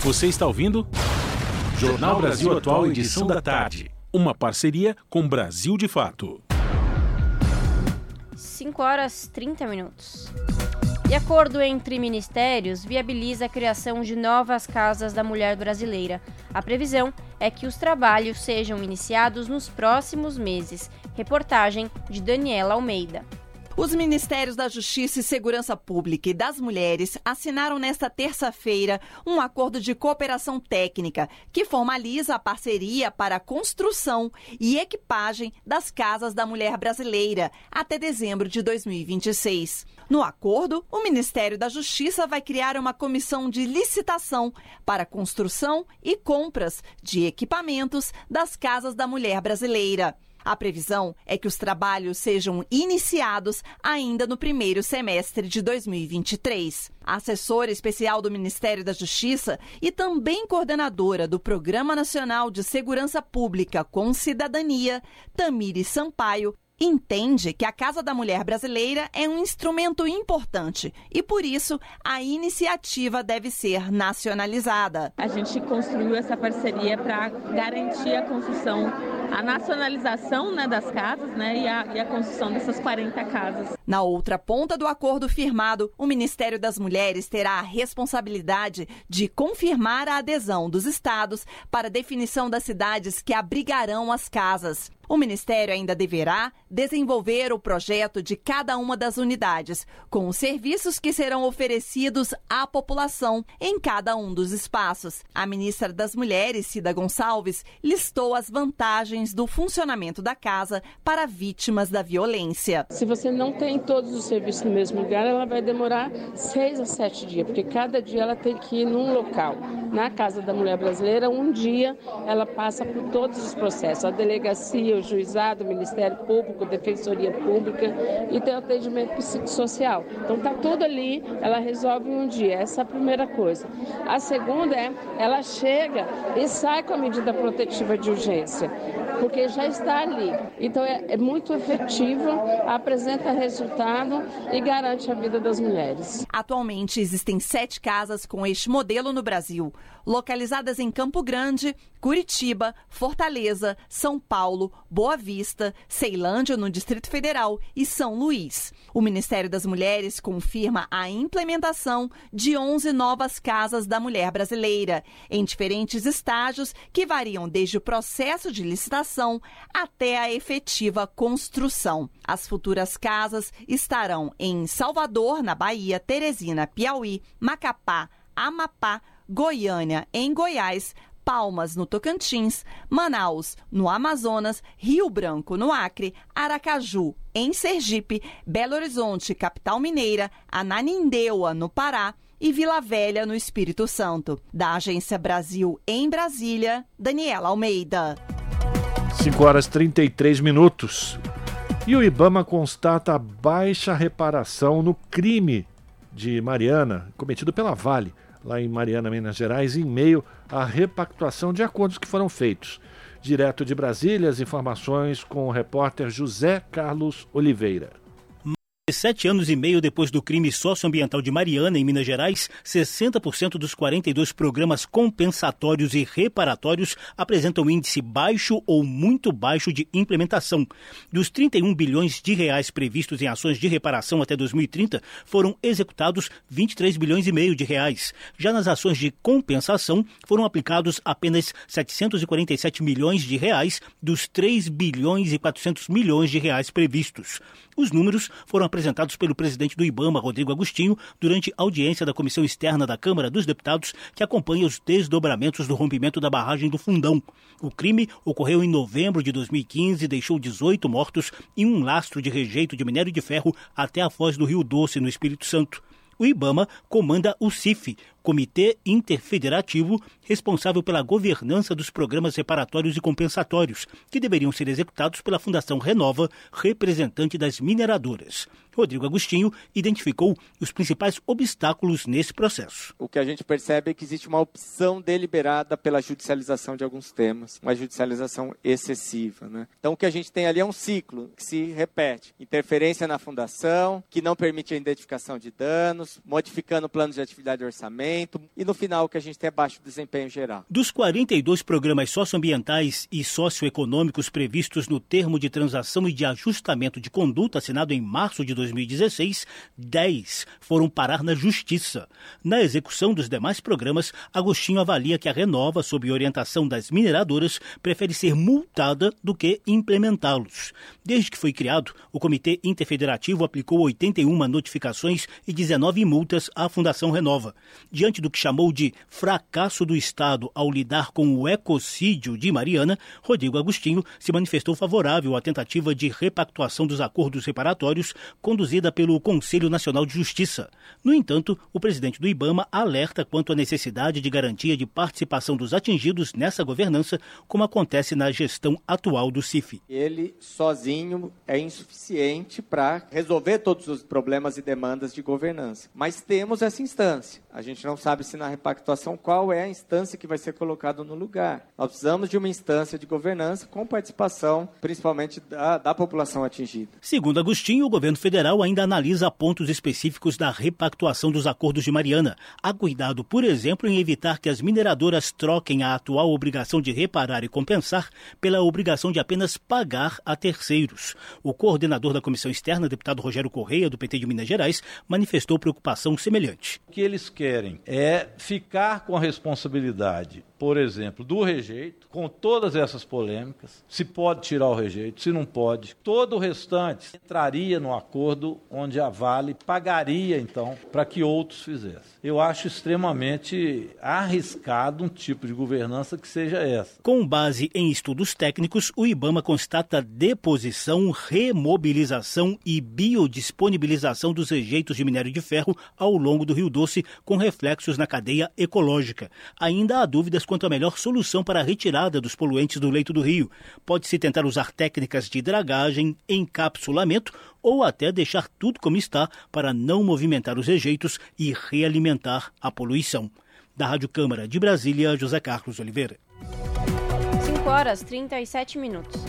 Você está ouvindo? Jornal Brasil Atual, edição da tarde. Uma parceria com Brasil de Fato. 5 horas 30 minutos. E acordo entre ministérios viabiliza a criação de novas casas da mulher brasileira. A previsão é que os trabalhos sejam iniciados nos próximos meses. Reportagem de Daniela Almeida. Os Ministérios da Justiça e Segurança Pública e das Mulheres assinaram nesta terça-feira um acordo de cooperação técnica que formaliza a parceria para a construção e equipagem das casas da mulher brasileira até dezembro de 2026. No acordo, o Ministério da Justiça vai criar uma comissão de licitação para construção e compras de equipamentos das casas da mulher brasileira. A previsão é que os trabalhos sejam iniciados ainda no primeiro semestre de 2023. A assessora especial do Ministério da Justiça e também coordenadora do Programa Nacional de Segurança Pública com Cidadania, Tamiri Sampaio, entende que a Casa da Mulher Brasileira é um instrumento importante e, por isso, a iniciativa deve ser nacionalizada. A gente construiu essa parceria para garantir a construção, a nacionalização né, das casas né, e, a, e a construção dessas 40 casas. Na outra ponta do acordo firmado, o Ministério das Mulheres terá a responsabilidade de confirmar a adesão dos estados para definição das cidades que abrigarão as casas. O Ministério ainda deverá desenvolver o projeto de cada uma das unidades, com os serviços que serão oferecidos à população em cada um dos espaços. A ministra das Mulheres, Cida Gonçalves, listou as vantagens do funcionamento da casa para vítimas da violência. Se você não tem todos os serviços no mesmo lugar, ela vai demorar seis a sete dias, porque cada dia ela tem que ir num local. Na Casa da Mulher Brasileira, um dia ela passa por todos os processos, a delegacia, o juizado, o Ministério Público, Defensoria Pública e tem atendimento psicossocial. Então tá tudo ali, ela resolve um dia. Essa é a primeira coisa. A segunda é, ela chega e sai com a medida protetiva de urgência, porque já está ali. Então é, é muito efetiva, apresenta resultado e garante a vida das mulheres. Atualmente existem sete casas com este modelo no Brasil, localizadas em Campo Grande, Curitiba, Fortaleza, São Paulo, Boa Vista, Ceilândia, no Distrito Federal e São Luís. O Ministério das Mulheres confirma a implementação de 11 novas casas da mulher brasileira, em diferentes estágios que variam desde o processo de licitação até a efetiva construção. As futuras casas estarão em Salvador, na Bahia, Teresina, Piauí, Macapá, Amapá, Goiânia, em Goiás, Palmas, no Tocantins, Manaus, no Amazonas, Rio Branco, no Acre, Aracaju, em Sergipe, Belo Horizonte, capital mineira, Ananindeua, no Pará e Vila Velha, no Espírito Santo. Da Agência Brasil em Brasília, Daniela Almeida. 5 horas 33 minutos. E o Ibama constata baixa reparação no crime de Mariana cometido pela Vale lá em Mariana, Minas Gerais, em meio à repactuação de acordos que foram feitos. Direto de Brasília, as informações com o repórter José Carlos Oliveira. Sete anos e meio depois do crime socioambiental de Mariana, em Minas Gerais, 60% dos 42 programas compensatórios e reparatórios apresentam índice baixo ou muito baixo de implementação. Dos 31 bilhões de reais previstos em ações de reparação até 2030, foram executados 23 bilhões e meio de reais. Já nas ações de compensação, foram aplicados apenas 747 milhões de reais dos 3 bilhões e 400 milhões de reais previstos. Os números foram apresentados pelo presidente do IBAMA, Rodrigo Agostinho, durante audiência da Comissão Externa da Câmara dos Deputados, que acompanha os desdobramentos do rompimento da barragem do Fundão. O crime ocorreu em novembro de 2015 e deixou 18 mortos e um lastro de rejeito de minério de ferro até a foz do Rio Doce, no Espírito Santo. O IBAMA comanda o CIF, Comitê Interfederativo responsável pela governança dos programas reparatórios e compensatórios, que deveriam ser executados pela Fundação Renova, representante das mineradoras. Rodrigo Agostinho identificou os principais obstáculos nesse processo. O que a gente percebe é que existe uma opção deliberada pela judicialização de alguns temas, uma judicialização excessiva. Né? Então, o que a gente tem ali é um ciclo que se repete: interferência na fundação, que não permite a identificação de danos, modificando planos de atividade e orçamento, e no final, que a gente tem baixo desempenho geral. Dos 42 programas socioambientais e socioeconômicos previstos no termo de transação e de ajustamento de conduta assinado em março de 2016, 10 foram parar na Justiça. Na execução dos demais programas, Agostinho avalia que a Renova, sob orientação das mineradoras, prefere ser multada do que implementá-los. Desde que foi criado, o Comitê Interfederativo aplicou 81 notificações e 19 multas à Fundação Renova. Diante do que chamou de fracasso do Estado ao lidar com o ecocídio de Mariana, Rodrigo Agostinho se manifestou favorável à tentativa de repactuação dos acordos reparatórios conduzida pelo Conselho Nacional de Justiça. No entanto, o presidente do IBAMA alerta quanto à necessidade de garantia de participação dos atingidos nessa governança, como acontece na gestão atual do CIF. Ele sozinho é insuficiente para resolver todos os problemas e demandas de governança. Mas temos essa instância. A gente não sabe se na repactuação qual é a instância que vai ser colocada no lugar. Nós precisamos de uma instância de governança com participação, principalmente da, da população atingida. Segundo Agostinho, o governo federal ainda analisa pontos específicos da repactuação dos acordos de Mariana. Há cuidado, por exemplo, em evitar que as mineradoras troquem a atual obrigação de reparar e compensar pela obrigação de apenas pagar a terceiros. O coordenador da comissão externa, deputado Rogério Correia, do PT de Minas Gerais, manifestou preocupação semelhante. O que eles querem é ficar com a responsabilidade por exemplo, do rejeito, com todas essas polêmicas, se pode tirar o rejeito, se não pode. Todo o restante entraria no acordo onde a Vale pagaria, então, para que outros fizessem. Eu acho extremamente arriscado um tipo de governança que seja essa. Com base em estudos técnicos, o IBAMA constata deposição, remobilização e biodisponibilização dos rejeitos de minério de ferro ao longo do Rio Doce, com reflexos na cadeia ecológica. Ainda há dúvidas quanto à melhor solução para a retirada dos poluentes do leito do rio. Pode-se tentar usar técnicas de dragagem, encapsulamento ou até deixar tudo como está para não movimentar os rejeitos e realimentar a poluição. Da Rádio Câmara de Brasília, José Carlos Oliveira. 5 horas 37 minutos.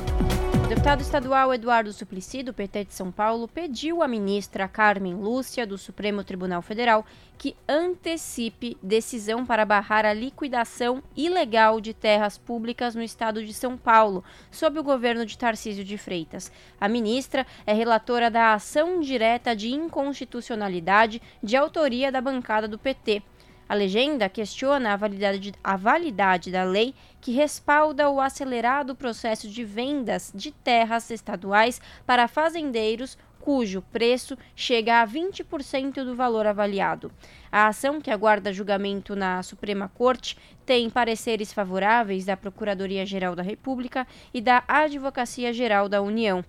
O deputado estadual Eduardo Suplicy, do PT de São Paulo, pediu à ministra Carmen Lúcia, do Supremo Tribunal Federal, que antecipe decisão para barrar a liquidação ilegal de terras públicas no estado de São Paulo, sob o governo de Tarcísio de Freitas. A ministra é relatora da ação direta de inconstitucionalidade de autoria da bancada do PT. A legenda questiona a validade, a validade da lei que respalda o acelerado processo de vendas de terras estaduais para fazendeiros cujo preço chega a 20% do valor avaliado. A ação, que aguarda julgamento na Suprema Corte, tem pareceres favoráveis da Procuradoria-Geral da República e da Advocacia Geral da União.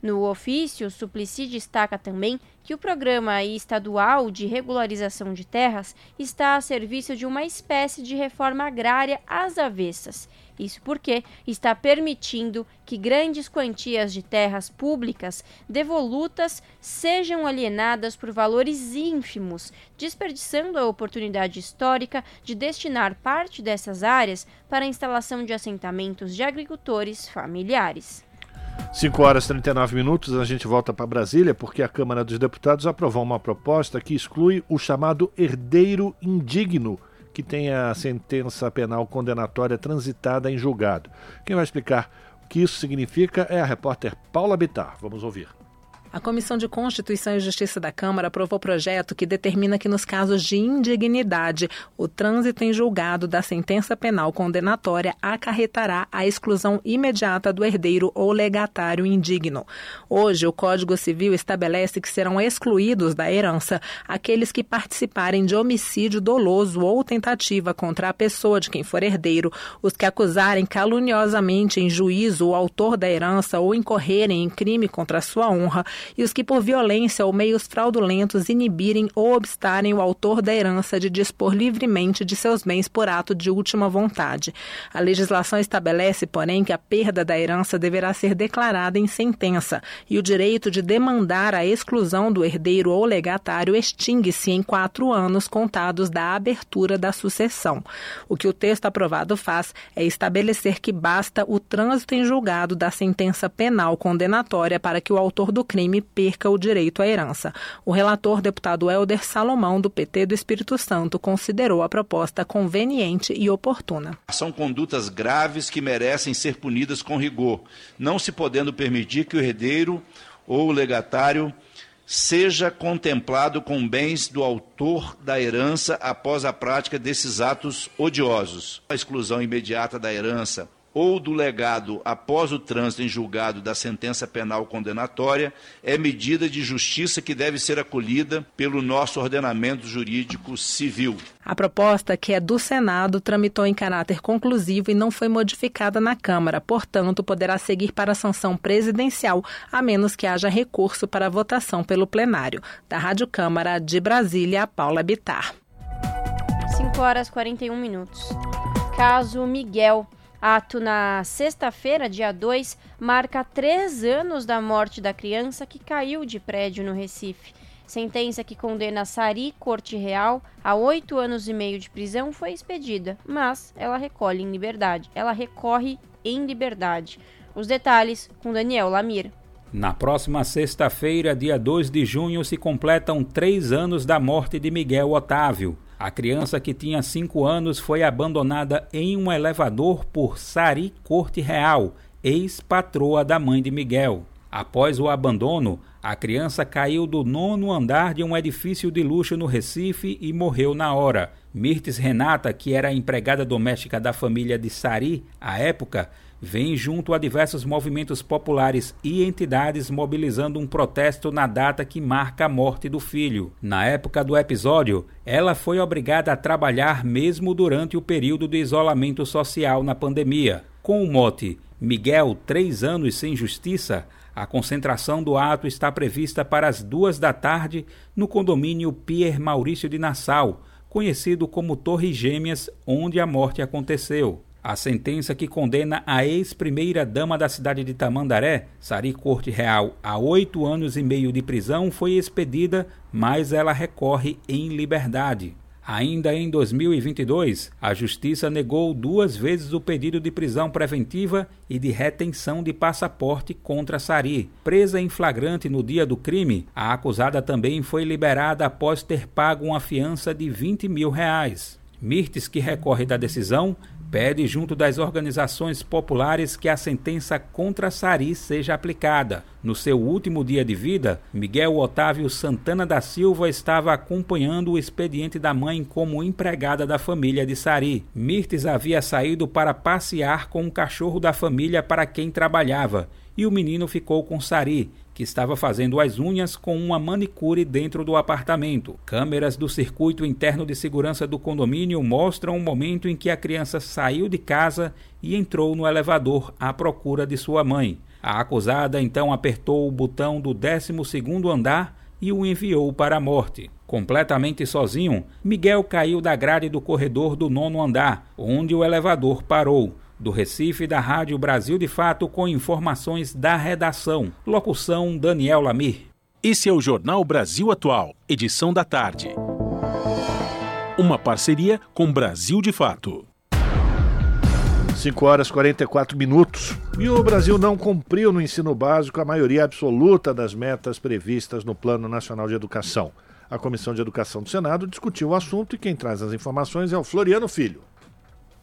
No ofício, Suplicy destaca também que o Programa Estadual de Regularização de Terras está a serviço de uma espécie de reforma agrária às avessas. Isso porque está permitindo que grandes quantias de terras públicas devolutas sejam alienadas por valores ínfimos, desperdiçando a oportunidade histórica de destinar parte dessas áreas para a instalação de assentamentos de agricultores familiares. 5 horas e 39 minutos, a gente volta para Brasília porque a Câmara dos Deputados aprovou uma proposta que exclui o chamado herdeiro indigno, que tem a sentença penal condenatória transitada em julgado. Quem vai explicar o que isso significa é a repórter Paula Bittar. Vamos ouvir. A Comissão de Constituição e Justiça da Câmara aprovou projeto que determina que, nos casos de indignidade, o trânsito em julgado da sentença penal condenatória acarretará a exclusão imediata do herdeiro ou legatário indigno. Hoje, o Código Civil estabelece que serão excluídos da herança aqueles que participarem de homicídio doloso ou tentativa contra a pessoa de quem for herdeiro, os que acusarem caluniosamente em juízo o autor da herança ou incorrerem em crime contra a sua honra e os que, por violência ou meios fraudulentos, inibirem ou obstarem o autor da herança de dispor livremente de seus bens por ato de última vontade. A legislação estabelece, porém, que a perda da herança deverá ser declarada em sentença e o direito de demandar a exclusão do herdeiro ou legatário extingue-se em quatro anos contados da abertura da sucessão. O que o texto aprovado faz é estabelecer que basta o trânsito em julgado da sentença penal condenatória para que o autor do crime crime perca o direito à herança. O relator, deputado Helder Salomão, do PT do Espírito Santo, considerou a proposta conveniente e oportuna. São condutas graves que merecem ser punidas com rigor, não se podendo permitir que o herdeiro ou o legatário seja contemplado com bens do autor da herança após a prática desses atos odiosos. A exclusão imediata da herança ou do legado após o trânsito em julgado da sentença penal condenatória é medida de justiça que deve ser acolhida pelo nosso ordenamento jurídico civil. A proposta, que é do Senado, tramitou em caráter conclusivo e não foi modificada na Câmara, portanto, poderá seguir para a sanção presidencial, a menos que haja recurso para votação pelo plenário. Da Rádio Câmara de Brasília, Paula Bitar. 5 horas 41 minutos. Caso Miguel. Ato na sexta-feira, dia 2, marca três anos da morte da criança que caiu de prédio no Recife. Sentença que condena Sari Corte Real a oito anos e meio de prisão foi expedida, mas ela recolhe em liberdade. Ela recorre em liberdade. Os detalhes com Daniel Lamir. Na próxima sexta-feira, dia 2 de junho, se completam três anos da morte de Miguel Otávio. A criança que tinha 5 anos foi abandonada em um elevador por Sari Corte Real, ex-patroa da mãe de Miguel. Após o abandono, a criança caiu do nono andar de um edifício de luxo no Recife e morreu na hora. Mirtes Renata, que era empregada doméstica da família de Sari à época, vem junto a diversos movimentos populares e entidades mobilizando um protesto na data que marca a morte do filho. Na época do episódio, ela foi obrigada a trabalhar mesmo durante o período de isolamento social na pandemia. Com o mote Miguel, três anos sem justiça, a concentração do ato está prevista para as duas da tarde no condomínio Pier Maurício de Nassau, conhecido como Torre Gêmeas, onde a morte aconteceu. A sentença que condena a ex-primeira-dama da cidade de Tamandaré, Sari Corte Real, a oito anos e meio de prisão foi expedida, mas ela recorre em liberdade. Ainda em 2022, a Justiça negou duas vezes o pedido de prisão preventiva e de retenção de passaporte contra Sari. Presa em flagrante no dia do crime, a acusada também foi liberada após ter pago uma fiança de 20 mil reais. Mirtes, que recorre da decisão, pede junto das organizações populares que a sentença contra Sari seja aplicada. No seu último dia de vida, Miguel Otávio Santana da Silva estava acompanhando o expediente da mãe como empregada da família de Sari. Mirtes havia saído para passear com o cachorro da família para quem trabalhava, e o menino ficou com Sari, que estava fazendo as unhas com uma manicure dentro do apartamento. Câmeras do circuito interno de segurança do condomínio mostram o momento em que a criança saiu de casa e entrou no elevador à procura de sua mãe. A acusada então apertou o botão do 12 andar e o enviou para a morte. Completamente sozinho, Miguel caiu da grade do corredor do nono andar, onde o elevador parou do Recife da Rádio Brasil de Fato com informações da redação. Locução Daniel Lamir. Esse é o Jornal Brasil Atual, edição da tarde. Uma parceria com Brasil de Fato. 5 horas e 44 minutos. E o Brasil não cumpriu no ensino básico a maioria absoluta das metas previstas no Plano Nacional de Educação. A Comissão de Educação do Senado discutiu o assunto e quem traz as informações é o Floriano Filho.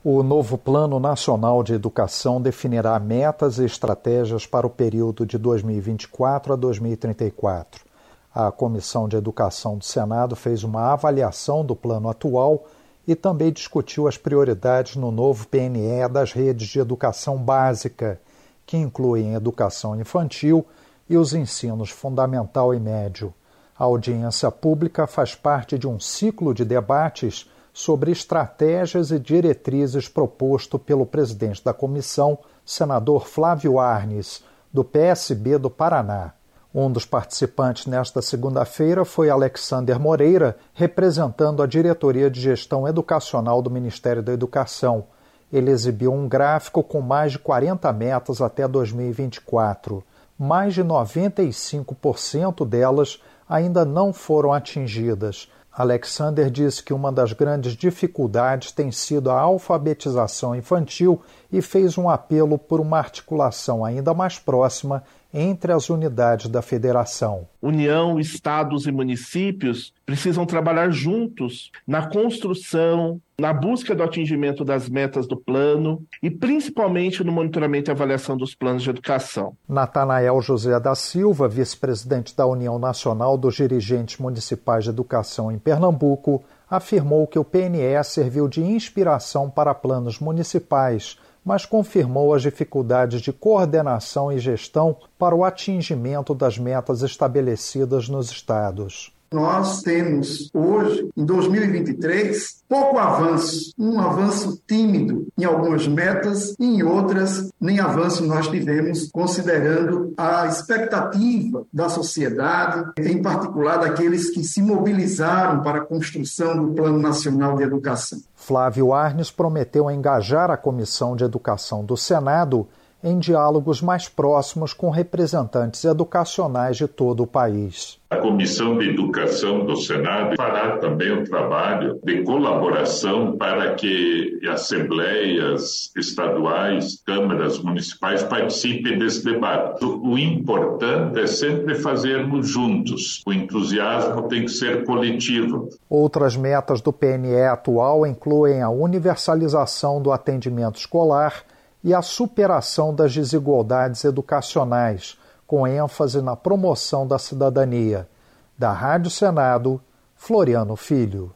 O novo Plano Nacional de Educação definirá metas e estratégias para o período de 2024 a 2034. A Comissão de Educação do Senado fez uma avaliação do plano atual e também discutiu as prioridades no novo PNE das redes de educação básica, que incluem educação infantil e os ensinos fundamental e médio. A audiência pública faz parte de um ciclo de debates sobre estratégias e diretrizes proposto pelo presidente da comissão, senador Flávio Arnes, do PSB do Paraná. Um dos participantes nesta segunda-feira foi Alexander Moreira, representando a Diretoria de Gestão Educacional do Ministério da Educação. Ele exibiu um gráfico com mais de 40 metas até 2024. Mais de 95% delas ainda não foram atingidas. Alexander disse que uma das grandes dificuldades tem sido a alfabetização infantil e fez um apelo por uma articulação ainda mais próxima entre as unidades da federação. União, estados e municípios precisam trabalhar juntos na construção, na busca do atingimento das metas do plano e principalmente no monitoramento e avaliação dos planos de educação. Natanael José da Silva, vice-presidente da União Nacional dos Dirigentes Municipais de Educação em Pernambuco, afirmou que o PNE serviu de inspiração para planos municipais mas confirmou as dificuldades de coordenação e gestão para o atingimento das metas estabelecidas nos estados. Nós temos hoje, em 2023, pouco avanço, um avanço tímido em algumas metas em outras nem avanço nós tivemos, considerando a expectativa da sociedade, em particular daqueles que se mobilizaram para a construção do Plano Nacional de Educação. Flávio Arnes prometeu engajar a Comissão de Educação do Senado em diálogos mais próximos com representantes educacionais de todo o país. A Comissão de Educação do Senado fará também o trabalho de colaboração para que assembleias estaduais, câmaras municipais participem desse debate. O importante é sempre fazermos juntos. O entusiasmo tem que ser coletivo. Outras metas do PNE atual incluem a universalização do atendimento escolar e a superação das desigualdades educacionais com ênfase na promoção da cidadania. Da Rádio Senado, Floriano Filho.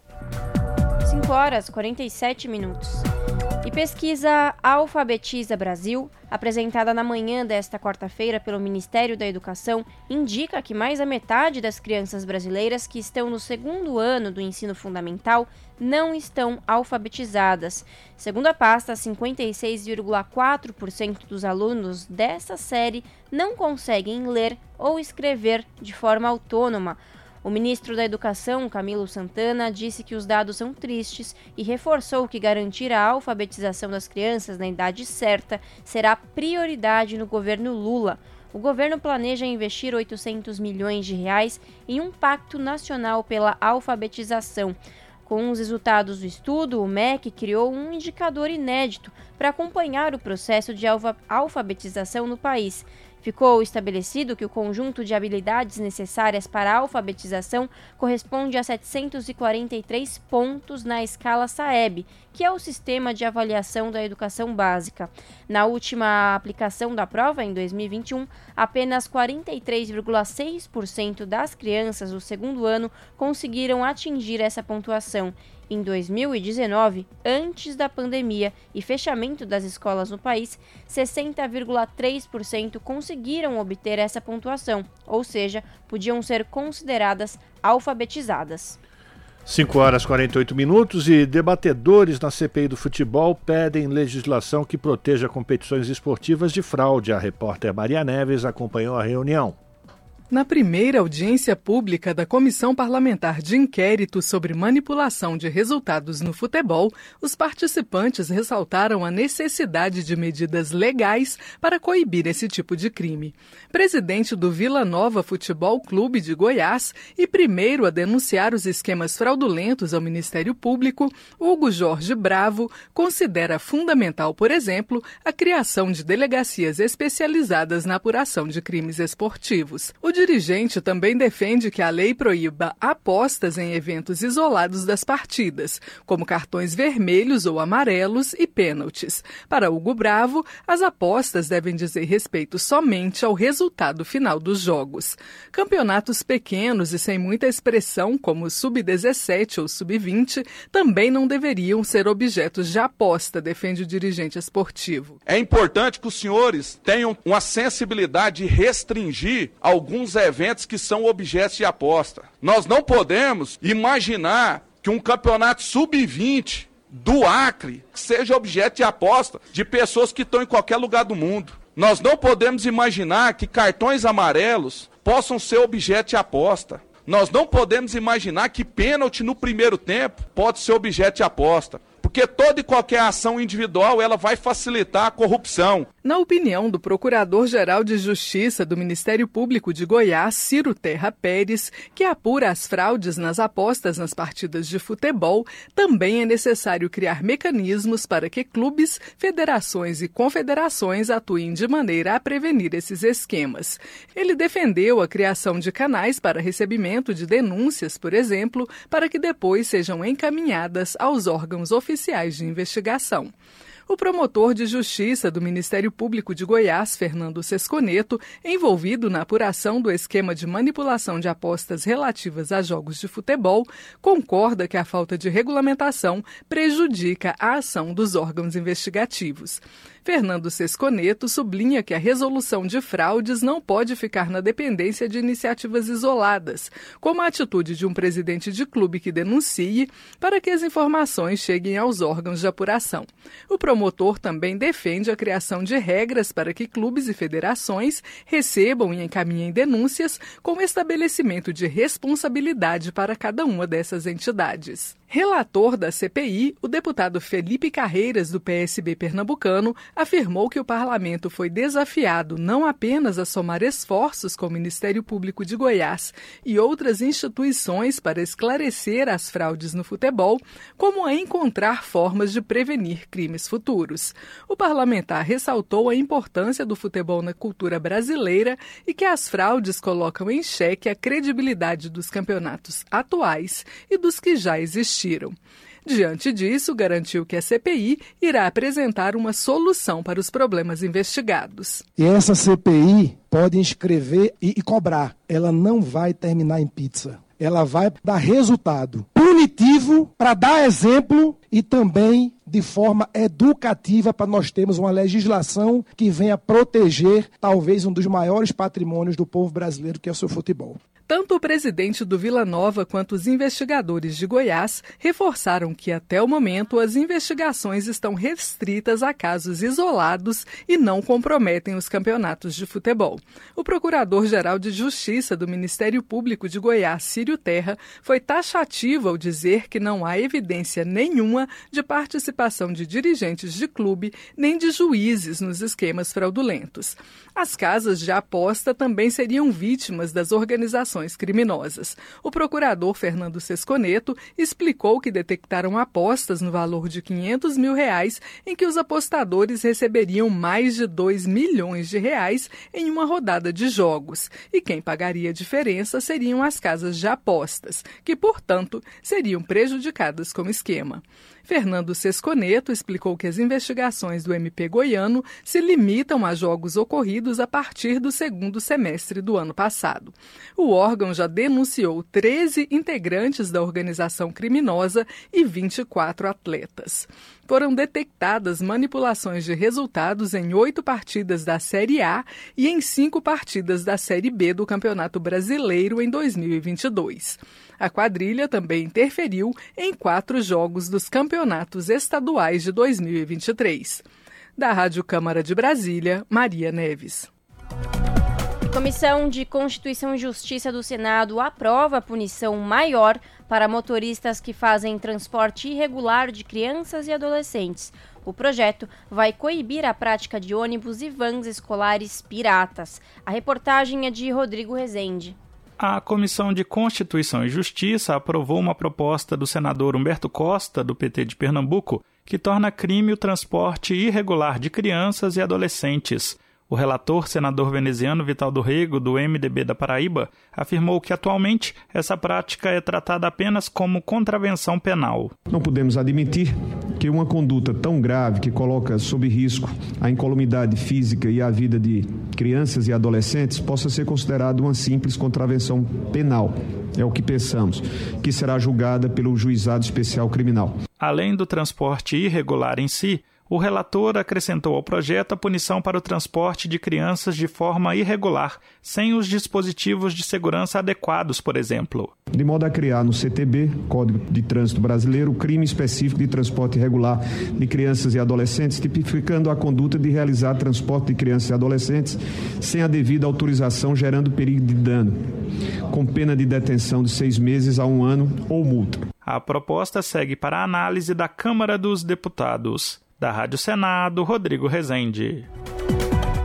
5 horas e 47 minutos. E pesquisa Alfabetiza Brasil, apresentada na manhã desta quarta-feira pelo Ministério da Educação, indica que mais da metade das crianças brasileiras que estão no segundo ano do ensino fundamental não estão alfabetizadas. Segundo a pasta, 56,4% dos alunos dessa série não conseguem ler ou escrever de forma autônoma o ministro da Educação, Camilo Santana, disse que os dados são tristes e reforçou que garantir a alfabetização das crianças na idade certa será prioridade no governo Lula. O governo planeja investir 800 milhões de reais em um pacto nacional pela alfabetização. Com os resultados do estudo, o MEC criou um indicador inédito para acompanhar o processo de alfabetização no país. Ficou estabelecido que o conjunto de habilidades necessárias para a alfabetização corresponde a 743 pontos na escala SAEB, que é o sistema de avaliação da educação básica. Na última aplicação da prova, em 2021, apenas 43,6% das crianças do segundo ano conseguiram atingir essa pontuação em 2019, antes da pandemia e fechamento das escolas no país, 60,3% conseguiram obter essa pontuação, ou seja, podiam ser consideradas alfabetizadas. 5 horas e 48 minutos e debatedores na CPI do futebol pedem legislação que proteja competições esportivas de fraude. A repórter Maria Neves acompanhou a reunião. Na primeira audiência pública da Comissão Parlamentar de Inquérito sobre Manipulação de Resultados no Futebol, os participantes ressaltaram a necessidade de medidas legais para coibir esse tipo de crime. Presidente do Vila Nova Futebol Clube de Goiás e primeiro a denunciar os esquemas fraudulentos ao Ministério Público, Hugo Jorge Bravo considera fundamental, por exemplo, a criação de delegacias especializadas na apuração de crimes esportivos. O dirigente também defende que a lei proíba apostas em eventos isolados das partidas, como cartões vermelhos ou amarelos e pênaltis. Para Hugo Bravo, as apostas devem dizer respeito somente ao resultado final dos jogos. Campeonatos pequenos e sem muita expressão, como o sub-17 ou sub-20, também não deveriam ser objetos de aposta, defende o dirigente esportivo. É importante que os senhores tenham uma sensibilidade de restringir alguns alguns eventos que são objetos de aposta. Nós não podemos imaginar que um campeonato sub-20 do Acre seja objeto de aposta de pessoas que estão em qualquer lugar do mundo. Nós não podemos imaginar que cartões amarelos possam ser objeto de aposta. Nós não podemos imaginar que pênalti no primeiro tempo pode ser objeto de aposta porque toda e qualquer ação individual ela vai facilitar a corrupção. Na opinião do Procurador-Geral de Justiça do Ministério Público de Goiás, Ciro Terra Pérez, que apura as fraudes nas apostas nas partidas de futebol, também é necessário criar mecanismos para que clubes, federações e confederações atuem de maneira a prevenir esses esquemas. Ele defendeu a criação de canais para recebimento de denúncias, por exemplo, para que depois sejam encaminhadas aos órgãos oficiais de investigação. O promotor de justiça do Ministério Público de Goiás, Fernando Sesconeto, envolvido na apuração do esquema de manipulação de apostas relativas a jogos de futebol, concorda que a falta de regulamentação prejudica a ação dos órgãos investigativos. Fernando Sesconeto sublinha que a resolução de fraudes não pode ficar na dependência de iniciativas isoladas, como a atitude de um presidente de clube que denuncie, para que as informações cheguem aos órgãos de apuração. O promotor também defende a criação de regras para que clubes e federações recebam e encaminhem denúncias com estabelecimento de responsabilidade para cada uma dessas entidades. Relator da CPI, o deputado Felipe Carreiras, do PSB pernambucano, afirmou que o parlamento foi desafiado não apenas a somar esforços com o Ministério Público de Goiás e outras instituições para esclarecer as fraudes no futebol, como a encontrar formas de prevenir crimes futuros. O parlamentar ressaltou a importância do futebol na cultura brasileira e que as fraudes colocam em xeque a credibilidade dos campeonatos atuais e dos que já existiam Diante disso, garantiu que a CPI irá apresentar uma solução para os problemas investigados. E essa CPI pode inscrever e, e cobrar. Ela não vai terminar em pizza. Ela vai dar resultado punitivo para dar exemplo e também de forma educativa para nós termos uma legislação que venha proteger talvez um dos maiores patrimônios do povo brasileiro, que é o seu futebol. Tanto o presidente do Vila Nova quanto os investigadores de Goiás reforçaram que, até o momento, as investigações estão restritas a casos isolados e não comprometem os campeonatos de futebol. O procurador-geral de Justiça do Ministério Público de Goiás, Círio Terra, foi taxativo ao dizer que não há evidência nenhuma de participação de dirigentes de clube nem de juízes nos esquemas fraudulentos. As casas de aposta também seriam vítimas das organizações criminosas. O procurador Fernando Sesconeto explicou que detectaram apostas no valor de 500 mil reais em que os apostadores receberiam mais de 2 milhões de reais em uma rodada de jogos. E quem pagaria a diferença seriam as casas de apostas, que, portanto, seriam prejudicadas com o esquema. Fernando Sesconeto explicou que as investigações do MP goiano se limitam a jogos ocorridos a partir do segundo semestre do ano passado. O órgão já denunciou 13 integrantes da organização criminosa e 24 atletas foram detectadas manipulações de resultados em oito partidas da Série A e em cinco partidas da Série B do Campeonato Brasileiro em 2022. A quadrilha também interferiu em quatro jogos dos campeonatos estaduais de 2023. Da Rádio Câmara de Brasília, Maria Neves. Comissão de Constituição e Justiça do Senado aprova punição maior para motoristas que fazem transporte irregular de crianças e adolescentes. O projeto vai coibir a prática de ônibus e vans escolares piratas. A reportagem é de Rodrigo Rezende. A Comissão de Constituição e Justiça aprovou uma proposta do senador Humberto Costa, do PT de Pernambuco, que torna crime o transporte irregular de crianças e adolescentes. O relator, senador veneziano Vital do Rego, do MDB da Paraíba, afirmou que atualmente essa prática é tratada apenas como contravenção penal. Não podemos admitir que uma conduta tão grave que coloca sob risco a incolumidade física e a vida de crianças e adolescentes possa ser considerada uma simples contravenção penal. É o que pensamos, que será julgada pelo Juizado Especial Criminal. Além do transporte irregular em si, o relator acrescentou ao projeto a punição para o transporte de crianças de forma irregular, sem os dispositivos de segurança adequados, por exemplo. De modo a criar no CTB, Código de Trânsito Brasileiro, o crime específico de transporte irregular de crianças e adolescentes, tipificando a conduta de realizar transporte de crianças e adolescentes sem a devida autorização, gerando perigo de dano, com pena de detenção de seis meses a um ano ou multa. A proposta segue para a análise da Câmara dos Deputados. Da Rádio Senado, Rodrigo Rezende.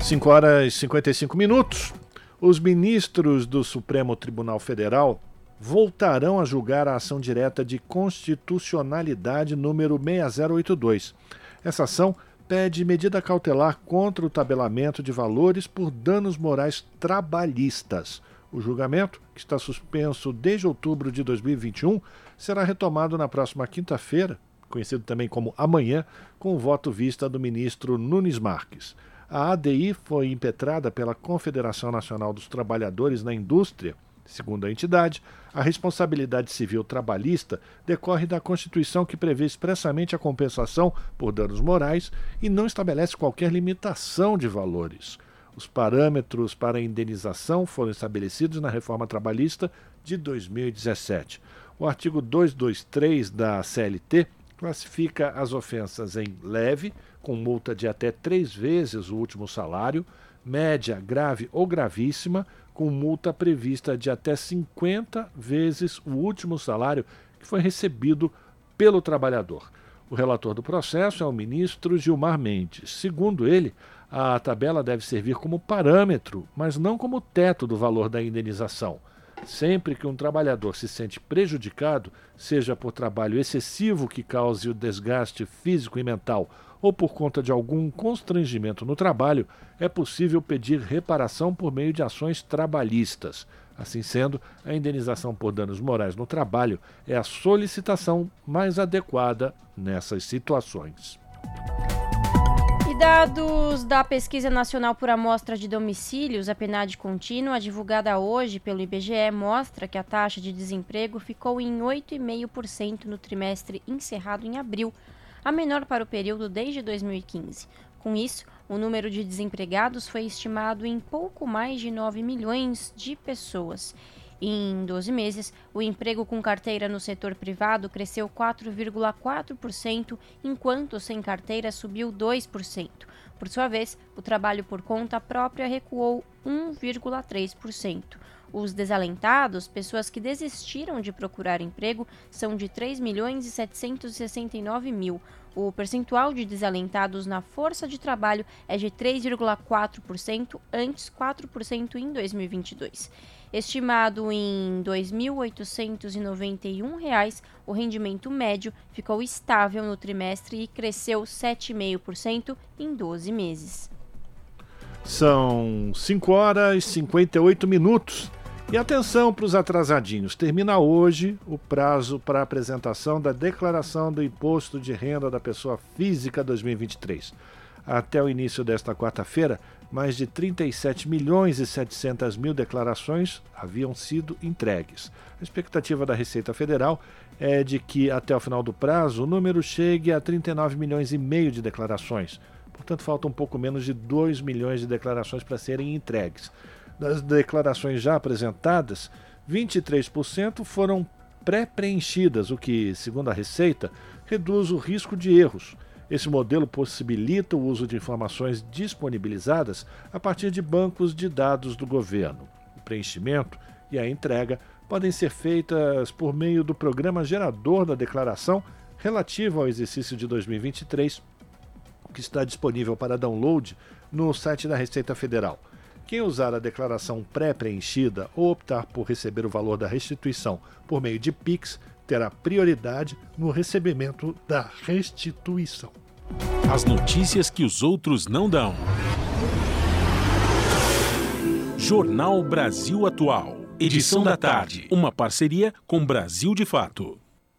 5 horas e 55 minutos. Os ministros do Supremo Tribunal Federal voltarão a julgar a ação direta de constitucionalidade número 6082. Essa ação pede medida cautelar contra o tabelamento de valores por danos morais trabalhistas. O julgamento, que está suspenso desde outubro de 2021, será retomado na próxima quinta-feira, conhecido também como amanhã, com o voto vista do ministro Nunes Marques. A ADI foi impetrada pela Confederação Nacional dos Trabalhadores na Indústria. Segundo a entidade, a responsabilidade civil trabalhista decorre da Constituição que prevê expressamente a compensação por danos morais e não estabelece qualquer limitação de valores. Os parâmetros para a indenização foram estabelecidos na reforma trabalhista de 2017. O artigo 223 da CLT classifica as ofensas em leve, com multa de até três vezes o último salário, média, grave ou gravíssima, com multa prevista de até 50 vezes o último salário que foi recebido pelo trabalhador. O relator do processo é o ministro Gilmar Mendes. Segundo ele, a tabela deve servir como parâmetro, mas não como teto do valor da indenização. Sempre que um trabalhador se sente prejudicado, seja por trabalho excessivo que cause o desgaste físico e mental ou por conta de algum constrangimento no trabalho, é possível pedir reparação por meio de ações trabalhistas. Assim sendo, a indenização por danos morais no trabalho é a solicitação mais adequada nessas situações. Dados da Pesquisa Nacional por Amostra de Domicílios, a PNAD contínua, divulgada hoje pelo IBGE, mostra que a taxa de desemprego ficou em 8,5% no trimestre encerrado em abril, a menor para o período desde 2015. Com isso, o número de desempregados foi estimado em pouco mais de 9 milhões de pessoas. Em 12 meses, o emprego com carteira no setor privado cresceu 4,4%, enquanto sem carteira subiu 2%. Por sua vez, o trabalho por conta própria recuou 1,3%. Os desalentados, pessoas que desistiram de procurar emprego, são de 3 milhões e 769 mil. O percentual de desalentados na força de trabalho é de 3,4%, antes 4% em 2022. Estimado em R$ 2.891, o rendimento médio ficou estável no trimestre e cresceu 7,5% em 12 meses. São 5 horas e 58 minutos. E atenção para os atrasadinhos: termina hoje o prazo para apresentação da declaração do Imposto de Renda da Pessoa Física 2023. Até o início desta quarta-feira, mais de 37 milhões e 700 mil declarações haviam sido entregues. A expectativa da Receita Federal é de que até o final do prazo o número chegue a 39 milhões e meio de declarações. Portanto, falta um pouco menos de 2 milhões de declarações para serem entregues. Das declarações já apresentadas, 23% foram pré-preenchidas, o que, segundo a Receita, reduz o risco de erros Esse modelo possibilita o uso de informações disponibilizadas a partir de bancos de dados do governo. O preenchimento e a entrega podem ser feitas por meio do programa gerador da declaração relativa ao exercício de 2023, que está disponível para download no site da Receita Federal. Quem usar a declaração pré-preenchida ou optar por receber o valor da restituição por meio de Pix terá prioridade no recebimento da restituição. As notícias que os outros não dão. Jornal Brasil Atual. Edição da tarde. Uma parceria com Brasil de Fato.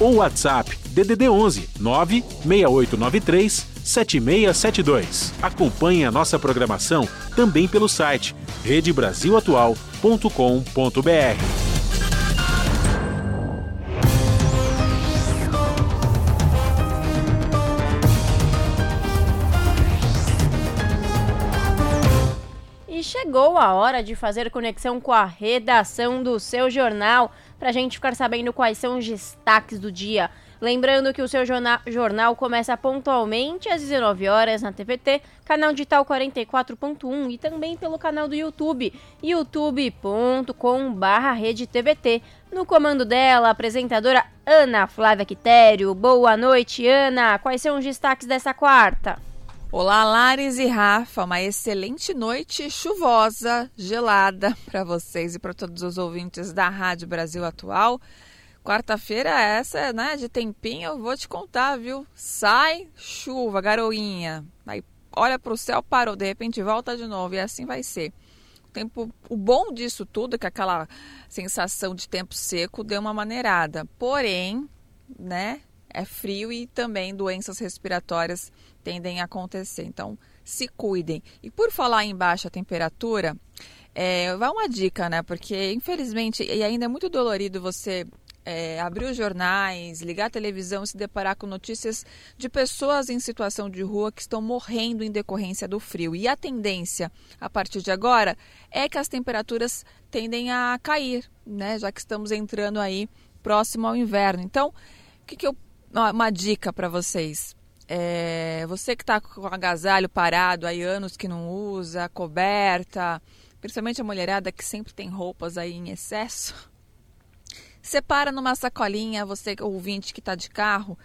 ou WhatsApp DDD 11 96893 7672. Acompanhe a nossa programação também pelo site redebrasilatual.com.br. E chegou a hora de fazer conexão com a redação do seu jornal para a gente ficar sabendo quais são os destaques do dia. Lembrando que o seu jornal começa pontualmente às 19 horas na TVT, canal digital 44.1 e também pelo canal do YouTube, youtube.com/redetvt. No comando dela, a apresentadora Ana Flávia Quitério. Boa noite, Ana. Quais são os destaques dessa quarta? Olá, Lares e Rafa. Uma excelente noite chuvosa, gelada para vocês e para todos os ouvintes da Rádio Brasil Atual. Quarta-feira essa, né, de tempinho, eu vou te contar, viu? Sai chuva, garoinha. Aí olha para o céu, parou, de repente volta de novo e assim vai ser. O tempo, o bom disso tudo é que aquela sensação de tempo seco deu uma maneirada. Porém, né, é frio e também doenças respiratórias tendem a acontecer. Então, se cuidem. E por falar em baixa temperatura, é, vai uma dica, né? Porque infelizmente, e ainda é muito dolorido você é, abrir os jornais, ligar a televisão e se deparar com notícias de pessoas em situação de rua que estão morrendo em decorrência do frio. E a tendência, a partir de agora, é que as temperaturas tendem a cair, né? Já que estamos entrando aí próximo ao inverno. Então, o que, que eu. Uma dica para vocês. É, você que está com agasalho parado aí anos que não usa, coberta, principalmente a mulherada que sempre tem roupas aí em excesso Separa numa sacolinha, você ouvinte que está de carro,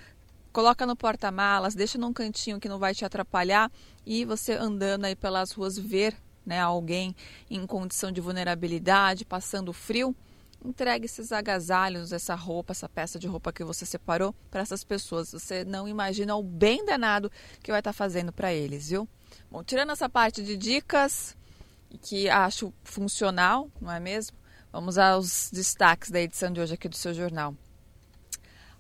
coloca no porta-malas, deixa num cantinho que não vai te atrapalhar e você andando aí pelas ruas ver né, alguém em condição de vulnerabilidade, passando frio, entregue esses agasalhos, essa roupa, essa peça de roupa que você separou para essas pessoas. Você não imagina o bem danado que vai estar tá fazendo para eles, viu? Bom, tirando essa parte de dicas que acho funcional, não é mesmo? Vamos aos destaques da edição de hoje aqui do seu jornal.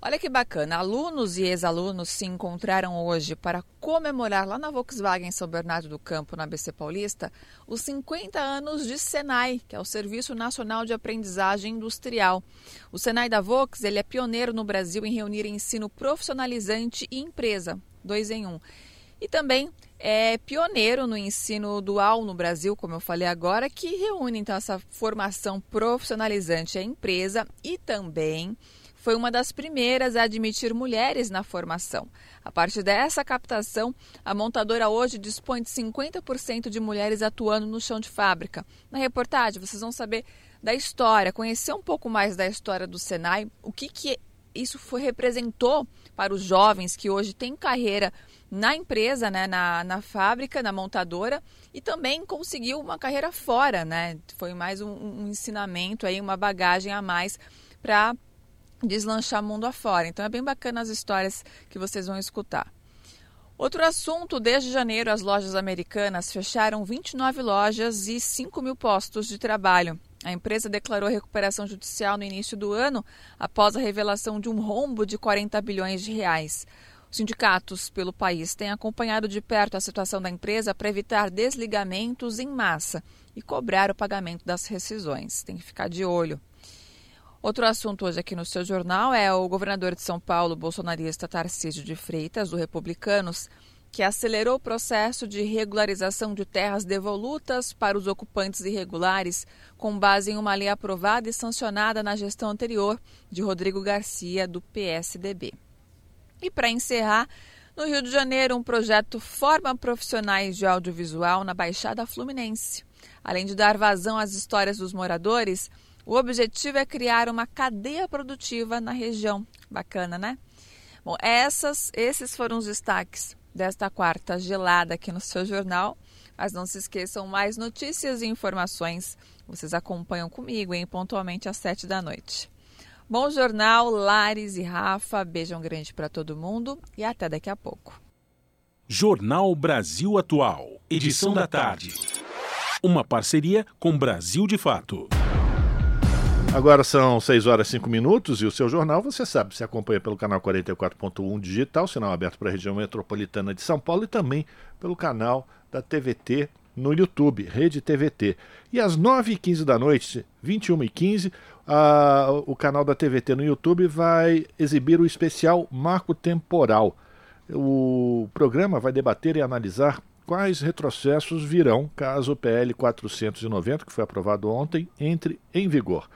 Olha que bacana, alunos e ex-alunos se encontraram hoje para comemorar lá na Volkswagen São Bernardo do Campo, na BC Paulista, os 50 anos de Senai, que é o Serviço Nacional de Aprendizagem Industrial. O Senai da Vox ele é pioneiro no Brasil em reunir ensino profissionalizante e empresa, dois em um. E também é pioneiro no ensino dual no Brasil, como eu falei agora, que reúne então essa formação profissionalizante à empresa e também foi uma das primeiras a admitir mulheres na formação. A partir dessa captação, a montadora hoje dispõe de 50% de mulheres atuando no chão de fábrica. Na reportagem, vocês vão saber da história, conhecer um pouco mais da história do Senai, o que, que isso foi, representou para os jovens que hoje têm carreira na empresa, né, na, na fábrica, na montadora, e também conseguiu uma carreira fora, né? Foi mais um, um ensinamento aí, uma bagagem a mais para deslanchar mundo afora. Então é bem bacana as histórias que vocês vão escutar. Outro assunto: desde janeiro, as lojas americanas fecharam 29 lojas e 5 mil postos de trabalho. A empresa declarou recuperação judicial no início do ano, após a revelação de um rombo de 40 bilhões de reais. Os sindicatos pelo país têm acompanhado de perto a situação da empresa para evitar desligamentos em massa e cobrar o pagamento das rescisões. Tem que ficar de olho. Outro assunto hoje aqui no seu jornal é o governador de São Paulo, bolsonarista Tarcísio de Freitas, do Republicanos, que acelerou o processo de regularização de terras devolutas para os ocupantes irregulares, com base em uma lei aprovada e sancionada na gestão anterior de Rodrigo Garcia, do PSDB. E para encerrar, no Rio de Janeiro, um projeto forma profissionais de audiovisual na Baixada Fluminense. Além de dar vazão às histórias dos moradores, o objetivo é criar uma cadeia produtiva na região. Bacana, né? Bom, essas, esses foram os destaques desta quarta gelada aqui no seu jornal. Mas não se esqueçam, mais notícias e informações vocês acompanham comigo, hein, pontualmente às sete da noite. Bom jornal, Lares e Rafa. Beijão grande para todo mundo e até daqui a pouco. Jornal Brasil Atual, edição da tarde. Uma parceria com Brasil de Fato. Agora são 6 horas e 5 minutos e o seu jornal, você sabe, se acompanha pelo canal 44.1 digital, sinal aberto para a região metropolitana de São Paulo e também pelo canal da TVT no YouTube, Rede TVT. E às 9h15 da noite, 21h15, o canal da TVT no YouTube vai exibir o especial Marco Temporal. O programa vai debater e analisar quais retrocessos virão caso o PL 490, que foi aprovado ontem, entre em vigor.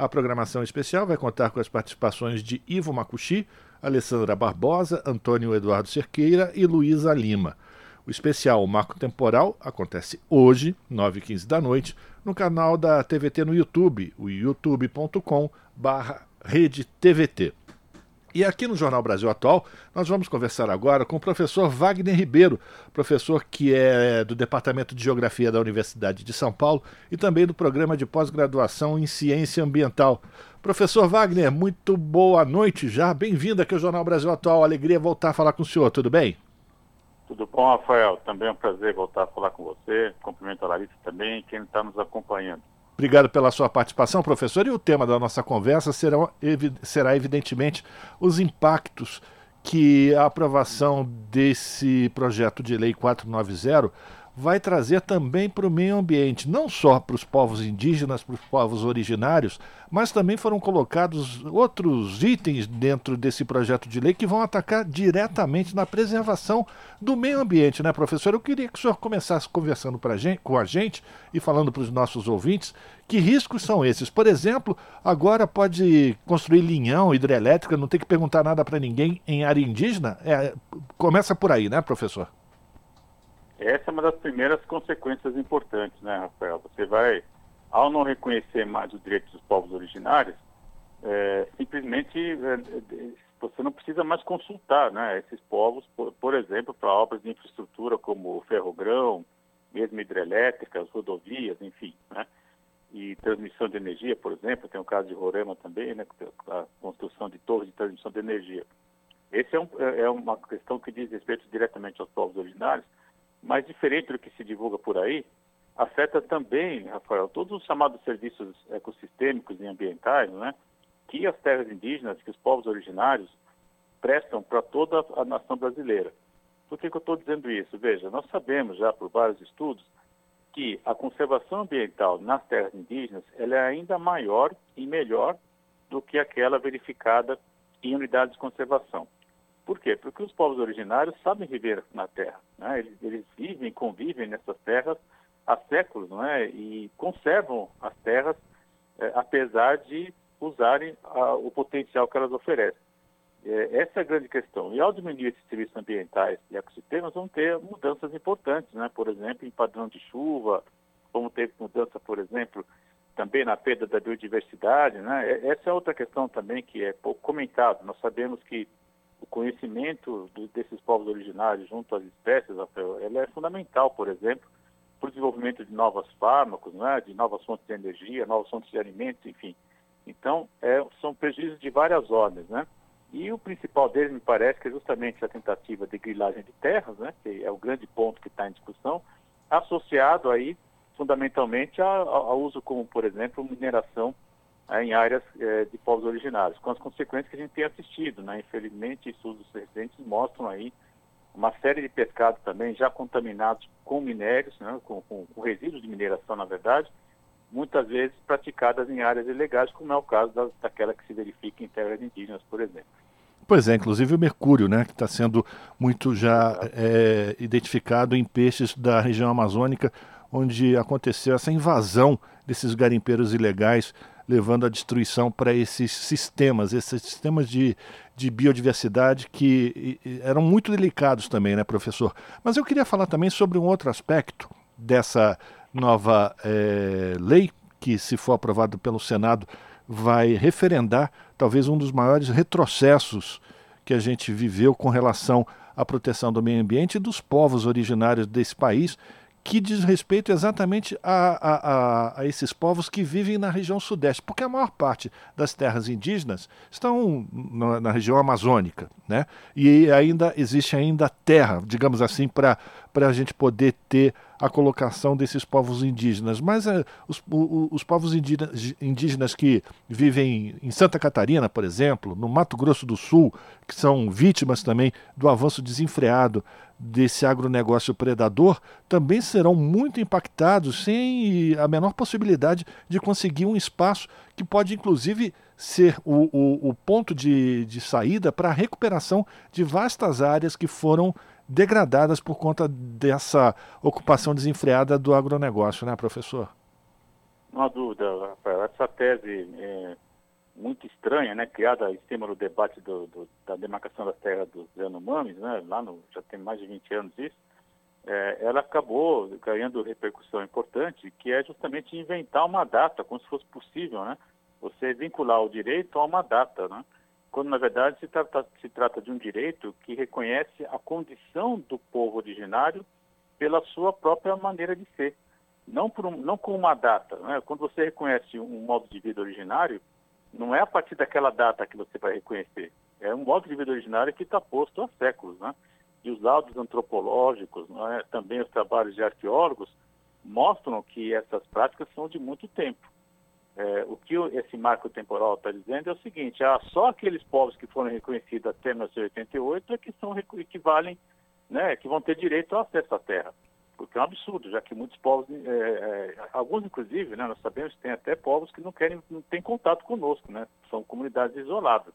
A programação especial vai contar com as participações de Ivo Macuxi, Alessandra Barbosa, Antônio Eduardo Cerqueira e Luísa Lima. O especial Marco Temporal acontece hoje, 9h15 da noite, no canal da TVT no YouTube, o youtube.com rede TVT. E aqui no Jornal Brasil Atual, nós vamos conversar agora com o professor Wagner Ribeiro, professor que é do Departamento de Geografia da Universidade de São Paulo e também do programa de pós-graduação em Ciência Ambiental. Professor Wagner, muito boa noite já. Bem-vindo aqui ao Jornal Brasil Atual. Alegria voltar a falar com o senhor, tudo bem? Tudo bom, Rafael? Também é um prazer voltar a falar com você. Cumprimento a Larissa também, quem está nos acompanhando. Obrigado pela sua participação, professor. E o tema da nossa conversa será, será evidentemente, os impactos que a aprovação desse projeto de lei 490 vai trazer também para o meio ambiente, não só para os povos indígenas, para os povos originários, mas também foram colocados outros itens dentro desse projeto de lei que vão atacar diretamente na preservação do meio ambiente, né, professor? Eu queria que o senhor começasse conversando pra gente, com a gente e falando para os nossos ouvintes que riscos são esses. Por exemplo, agora pode construir linhão, hidrelétrica, não tem que perguntar nada para ninguém em área indígena? É, começa por aí, né, professor? Essa é uma das primeiras consequências importantes, né, Rafael? Você vai, ao não reconhecer mais os direitos dos povos originários, é, simplesmente é, você não precisa mais consultar né, esses povos, por, por exemplo, para obras de infraestrutura como ferrogrão, mesmo hidrelétricas, rodovias, enfim, né? E transmissão de energia, por exemplo, tem o caso de Roraima também, né, a construção de torres de transmissão de energia. Esse é, um, é, é uma questão que diz respeito diretamente aos povos originários, mas diferente do que se divulga por aí, afeta também, Rafael, todos os chamados serviços ecossistêmicos e ambientais, né, que as terras indígenas, que os povos originários prestam para toda a nação brasileira. Por que, que eu estou dizendo isso? Veja, nós sabemos já por vários estudos que a conservação ambiental nas terras indígenas ela é ainda maior e melhor do que aquela verificada em unidades de conservação. Por quê? Porque os povos originários sabem viver na terra. Né? Eles, eles, vivem, convivem nessas terras há séculos não é? e conservam as terras, é, apesar de usarem a, o potencial que elas oferecem. É, essa é a grande questão. E ao diminuir esses serviços ambientais e ecossistemas, vão ter mudanças importantes, né? por exemplo, em padrão de chuva, vamos ter mudança, por exemplo, também na perda da biodiversidade. Né? Essa é outra questão também que é pouco comentada. Nós sabemos que o conhecimento desses povos originários junto às espécies, Rafael, ela é fundamental, por exemplo, para o desenvolvimento de novos fármacos, né, de novas fontes de energia, novas fontes de alimentos, enfim. Então, é, são prejuízos de várias ordens, né? E o principal deles, me parece, que é justamente a tentativa de grilagem de terras, né, que é o grande ponto que está em discussão, associado aí, fundamentalmente, ao uso como, por exemplo, mineração em áreas é, de povos originários, com as consequências que a gente tem assistido. Né? Infelizmente, estudos recentes mostram aí uma série de pescados também já contaminados com minérios, né? com, com, com, resíduos de mineração, na verdade, muitas vezes praticadas em áreas ilegais, como é o caso da, daquela que se verifica em terras indígenas, por exemplo. Pois é, inclusive o mercúrio, né, que está sendo muito já é, identificado em peixes da região amazônica, onde aconteceu essa invasão desses garimpeiros ilegais levando a destruição para esses sistemas, esses sistemas de, de biodiversidade que eram muito delicados também, né, professor? Mas eu queria falar também sobre um outro aspecto dessa nova é, lei que, se for aprovado pelo Senado, vai referendar talvez um dos maiores retrocessos que a gente viveu com relação à proteção do meio ambiente e dos povos originários desse país que diz respeito exatamente a, a, a, esses povos que vivem na região sudeste, porque a maior parte das terras indígenas estão na, na região amazônica, né? E ainda existe ainda terra, digamos assim, para a gente poder ter a colocação desses povos indígenas. Mas uh, os, o, os povos indígenas, indígenas que vivem em Santa Catarina, por exemplo, no Mato Grosso do Sul, que são vítimas também do avanço desenfreado desse agronegócio predador, também serão muito impactados sem a menor possibilidade de conseguir um espaço que pode, inclusive, ser o, o, o ponto de, de saída para a recuperação de vastas áreas que foram degradadas por conta dessa ocupação desenfreada do agronegócio, né, professor? Não há dúvida, Rafael. Essa tese é muito estranha, né, criada em cima do debate do, do, da demarcação das terras dos Yanomamis, né, lá no, já tem mais de 20 anos isso, é, ela acabou ganhando repercussão importante, que é justamente inventar uma data, como se fosse possível, né, você vincular o direito a uma data, né, quando na verdade se trata, se trata de um direito que reconhece a condição do povo originário pela sua própria maneira de ser, não, por um, não com uma data. Né? Quando você reconhece um modo de vida originário, não é a partir daquela data que você vai reconhecer, é um modo de vida originário que está posto há séculos. Né? E os laudos antropológicos, é? também os trabalhos de arqueólogos, mostram que essas práticas são de muito tempo. É, o que esse marco temporal está dizendo é o seguinte: ah, só aqueles povos que foram reconhecidos até 1988 é que são equivalem, né, que vão ter direito ao acesso à terra. Porque é um absurdo, já que muitos povos, é, é, alguns inclusive, né, nós sabemos que tem até povos que não querem, não têm contato conosco, né, são comunidades isoladas.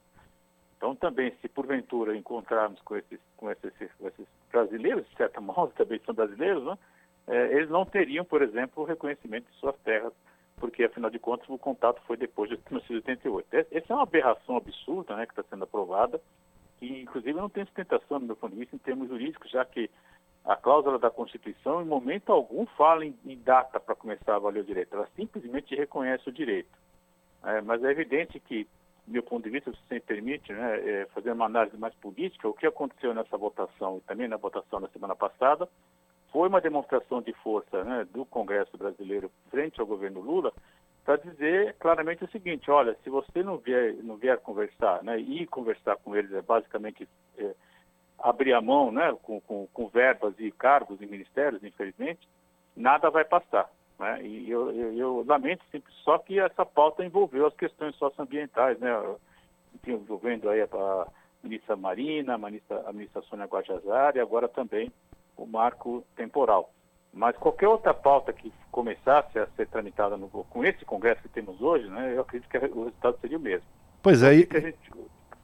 Então também, se porventura encontrarmos com esses, com esses, com esses brasileiros, de certa modo também são brasileiros, né, é, eles não teriam, por exemplo, o reconhecimento de suas terras porque afinal de contas o contato foi depois de 1988. Essa é uma aberração absurda né, que está sendo aprovada, que inclusive não tem sustentação, do meu ponto de vista, em termos jurídicos, já que a cláusula da Constituição, em momento algum, fala em, em data para começar a valer o direito, ela simplesmente reconhece o direito. É, mas é evidente que, do meu ponto de vista, se você me permite, né, é, fazer uma análise mais política, o que aconteceu nessa votação e também na votação da semana passada, foi uma demonstração de força né, do Congresso brasileiro frente ao governo Lula para dizer claramente o seguinte: olha, se você não vier, não vier conversar, né, e conversar com eles é basicamente é, abrir a mão né, com, com, com, verbas e cargos em ministérios, infelizmente, nada vai passar. Né? E eu, eu, eu lamento sempre só que essa pauta envolveu as questões socioambientais, né, envolvendo aí a, ministra Marina, a ministra, a ministra Sônia Guajajara e agora também o marco temporal. Mas qualquer outra pauta que começasse a ser tramitada no, com esse Congresso que temos hoje, né, eu acredito que o resultado seria o mesmo. Pois é. E... Gente...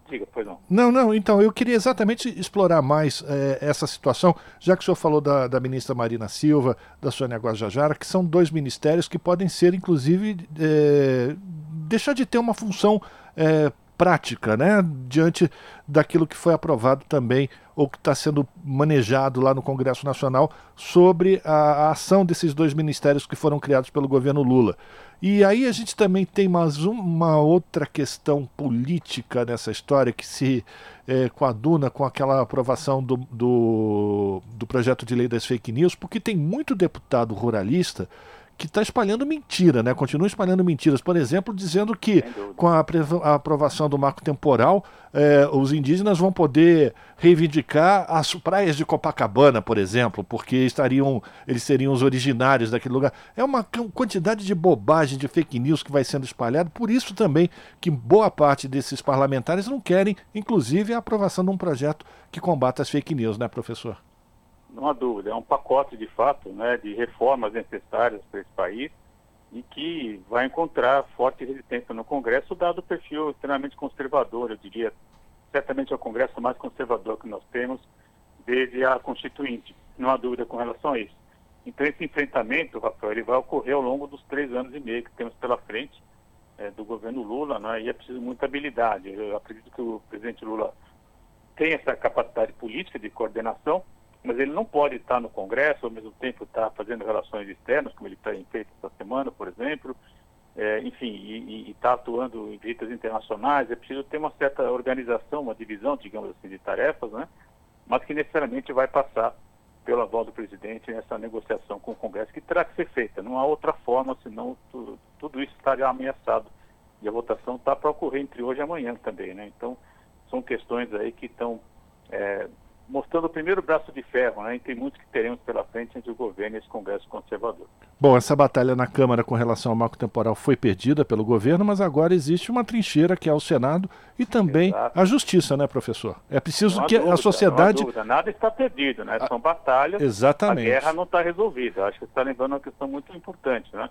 Diga, pois não. Não, não, então, eu queria exatamente explorar mais é, essa situação, já que o senhor falou da, da ministra Marina Silva, da Sônia Guajajara, que são dois ministérios que podem ser, inclusive, é, deixar de ter uma função é, prática, né, diante daquilo que foi aprovado também ou que está sendo manejado lá no Congresso Nacional sobre a, a, ação desses dois ministérios que foram criados pelo governo Lula. E aí a gente também tem mais uma outra questão política nessa história que se é, coaduna com aquela aprovação do, do, do projeto de lei das fake news, porque tem muito deputado ruralista que está espalhando mentira, né? Continua espalhando mentiras. Por exemplo, dizendo que com a, aprovação do marco temporal, eh, os indígenas vão poder reivindicar as praias de Copacabana, por exemplo, porque estariam, eles seriam os originários daquele lugar. É uma quantidade de bobagem, de fake news que vai sendo espalhado. Por isso também que boa parte desses parlamentares não querem, inclusive, a aprovação de um projeto que combata as fake news, né, professor? Não há dúvida, é um pacote de fato né, de reformas necessárias para esse país e que vai encontrar forte resistência no Congresso, dado o perfil extremamente conservador, eu diria, certamente é o Congresso mais conservador que nós temos desde a Constituinte, não há dúvida com relação a isso. Então esse enfrentamento, Rafael, ele vai ocorrer ao longo dos três anos e meio que temos pela frente é, do governo Lula, né, e é preciso muita habilidade. Eu acredito que o presidente Lula tem essa capacidade política de coordenação, mas ele não pode estar no Congresso ao mesmo tempo estar fazendo relações externas, como ele tem feito essa semana, por exemplo, é, enfim, e está atuando em visitas internacionais. É preciso ter uma certa organização, uma divisão, digamos assim, de tarefas, né? mas que necessariamente vai passar pela voz do presidente nessa negociação com o Congresso, que terá que ser feita. Não há outra forma, senão tudo, tudo isso estaria ameaçado. E a votação está para ocorrer entre hoje e amanhã também. Né? Então, são questões aí que estão é, mostrando o primeiro braço de ferro, né? E tem muitos que teremos pela frente entre o governo e esse Congresso conservador. Bom, essa batalha na Câmara com relação ao marco temporal foi perdida pelo governo, mas agora existe uma trincheira que é o Senado e também Exato. a Justiça, né, professor? É preciso que dúvida, a sociedade. Nada está perdido, né? São batalhas. Exatamente. A guerra não está resolvida. Acho que você está lembrando uma questão muito importante, né?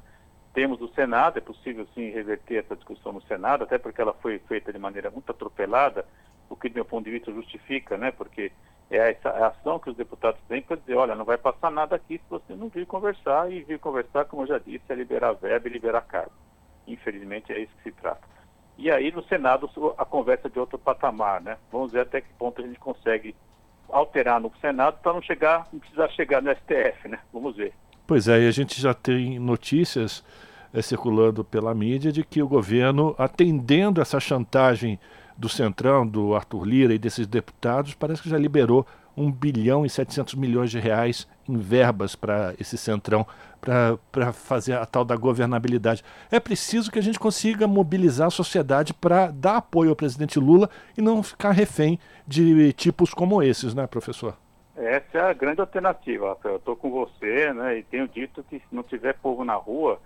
Temos o Senado, é possível sim reverter essa discussão no Senado, até porque ela foi feita de maneira muito atropelada, o que do meu ponto de vista justifica, né? Porque é essa ação que os deputados têm para dizer, olha, não vai passar nada aqui se você não vir conversar, e vir conversar, como eu já disse, é liberar verba e liberar cargo. Infelizmente é isso que se trata. E aí no Senado a conversa é de outro patamar, né? Vamos ver até que ponto a gente consegue alterar no Senado para não chegar, não precisar chegar no STF, né? Vamos ver. Pois é, e a gente já tem notícias é, circulando pela mídia de que o governo, atendendo essa chantagem do Centrão, do Arthur Lira e desses deputados, parece que já liberou 1 bilhão e 700 milhões de reais em verbas para esse Centrão, para fazer a tal da governabilidade. É preciso que a gente consiga mobilizar a sociedade para dar apoio ao presidente Lula e não ficar refém de tipos como esses, né, professor? Essa é a grande alternativa. Eu estou com você, né, e tenho dito que se não tiver povo na rua,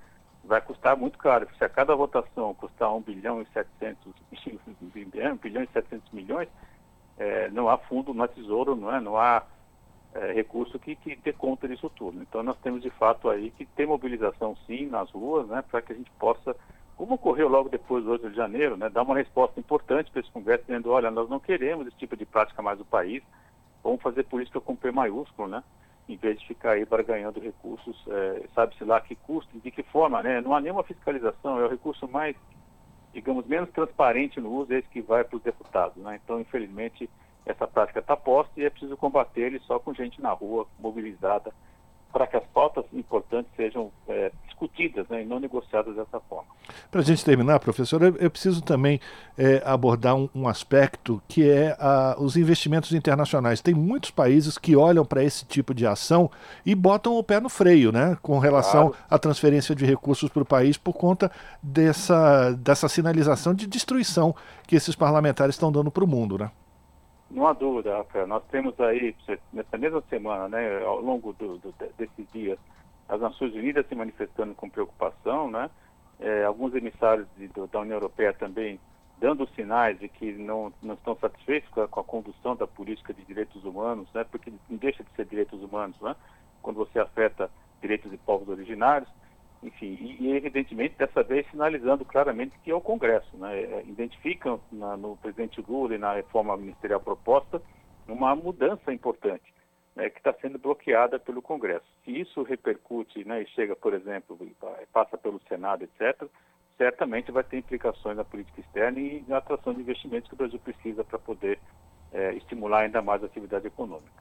vai custar muito caro. Se a cada votação custar 1 bilhão e 700, 1 bilhão e 700 milhões, é, não há fundo, não há tesouro, não, é? não há é, recurso que, que dê conta disso tudo. Então nós temos de fato aí que ter mobilização sim nas ruas, né, para que a gente possa, como ocorreu logo depois do 8 de janeiro, né, dar uma resposta importante para esse Congresso, dizendo, olha, nós não queremos esse tipo de prática mais no país, vamos fazer política com P maiúsculo, né? Em vez de ficar aí barganhando recursos, é, sabe-se lá que custo, de que forma, né? Não há nenhuma fiscalização, é o recurso mais, digamos, menos transparente no uso, esse que vai para os deputados, né? Então, infelizmente, essa prática está posta e é preciso combater ele só com gente na rua, mobilizada, para que as pautas importantes sejam é, discutidas né, e não negociadas dessa forma. Para a gente terminar, professor, eu, eu preciso também é, abordar um, um, aspecto que é a, os investimentos internacionais. Tem muitos países que olham para esse tipo de ação e botam o pé no freio, né, com relação claro. à transferência de recursos para o país por conta dessa, dessa sinalização de destruição que esses parlamentares estão dando para o mundo, né? Não há dúvida, Rafael. Nós temos aí, nessa mesma semana, né, ao longo do, do, desses dias, as Nações Unidas se manifestando com preocupação, né? É, alguns emissários de, do, da União Europeia também dando sinais de que não, não estão satisfeitos com a, com a, condução da política de direitos humanos, né? Porque não deixa de ser direitos humanos, né? Quando você afeta direitos de povos originários enfim, e, e, evidentemente dessa vez sinalizando claramente que é o Congresso, né? É, identificam na, no presidente Lula e na reforma ministerial proposta uma mudança importante, né, que está sendo bloqueada pelo Congresso. Se isso repercute né, e chega, por exemplo, passa pelo Senado, etc., certamente vai ter implicações na política externa e na atração de investimentos que o Brasil precisa para poder é, estimular ainda mais a atividade econômica.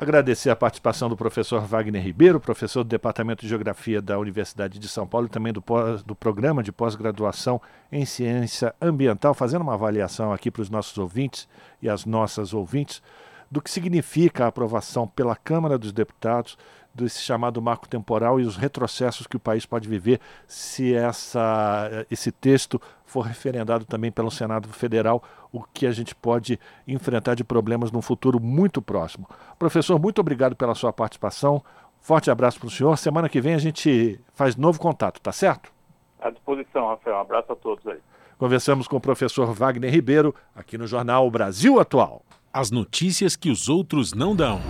Agradecer a participação do professor Wagner Ribeiro, professor do Departamento de Geografia da Universidade de São Paulo e também do, pós, do programa de pós-graduação em Ciência Ambiental, fazendo uma avaliação aqui para os nossos ouvintes e as nossas ouvintes do que significa a aprovação pela Câmara dos Deputados desse chamado marco temporal e os retrocessos que o país pode viver se essa, esse texto for referendado também pelo Senado Federal, o que a gente pode enfrentar de problemas num futuro muito próximo. Professor, muito obrigado pela sua participação. Forte abraço para o senhor. Semana que vem a gente faz novo contato, tá certo? À disposição, Rafael. Um abraço a todos aí. Conversamos com o professor Wagner Ribeiro, aqui no jornal Brasil Atual. As notícias que os outros não dão.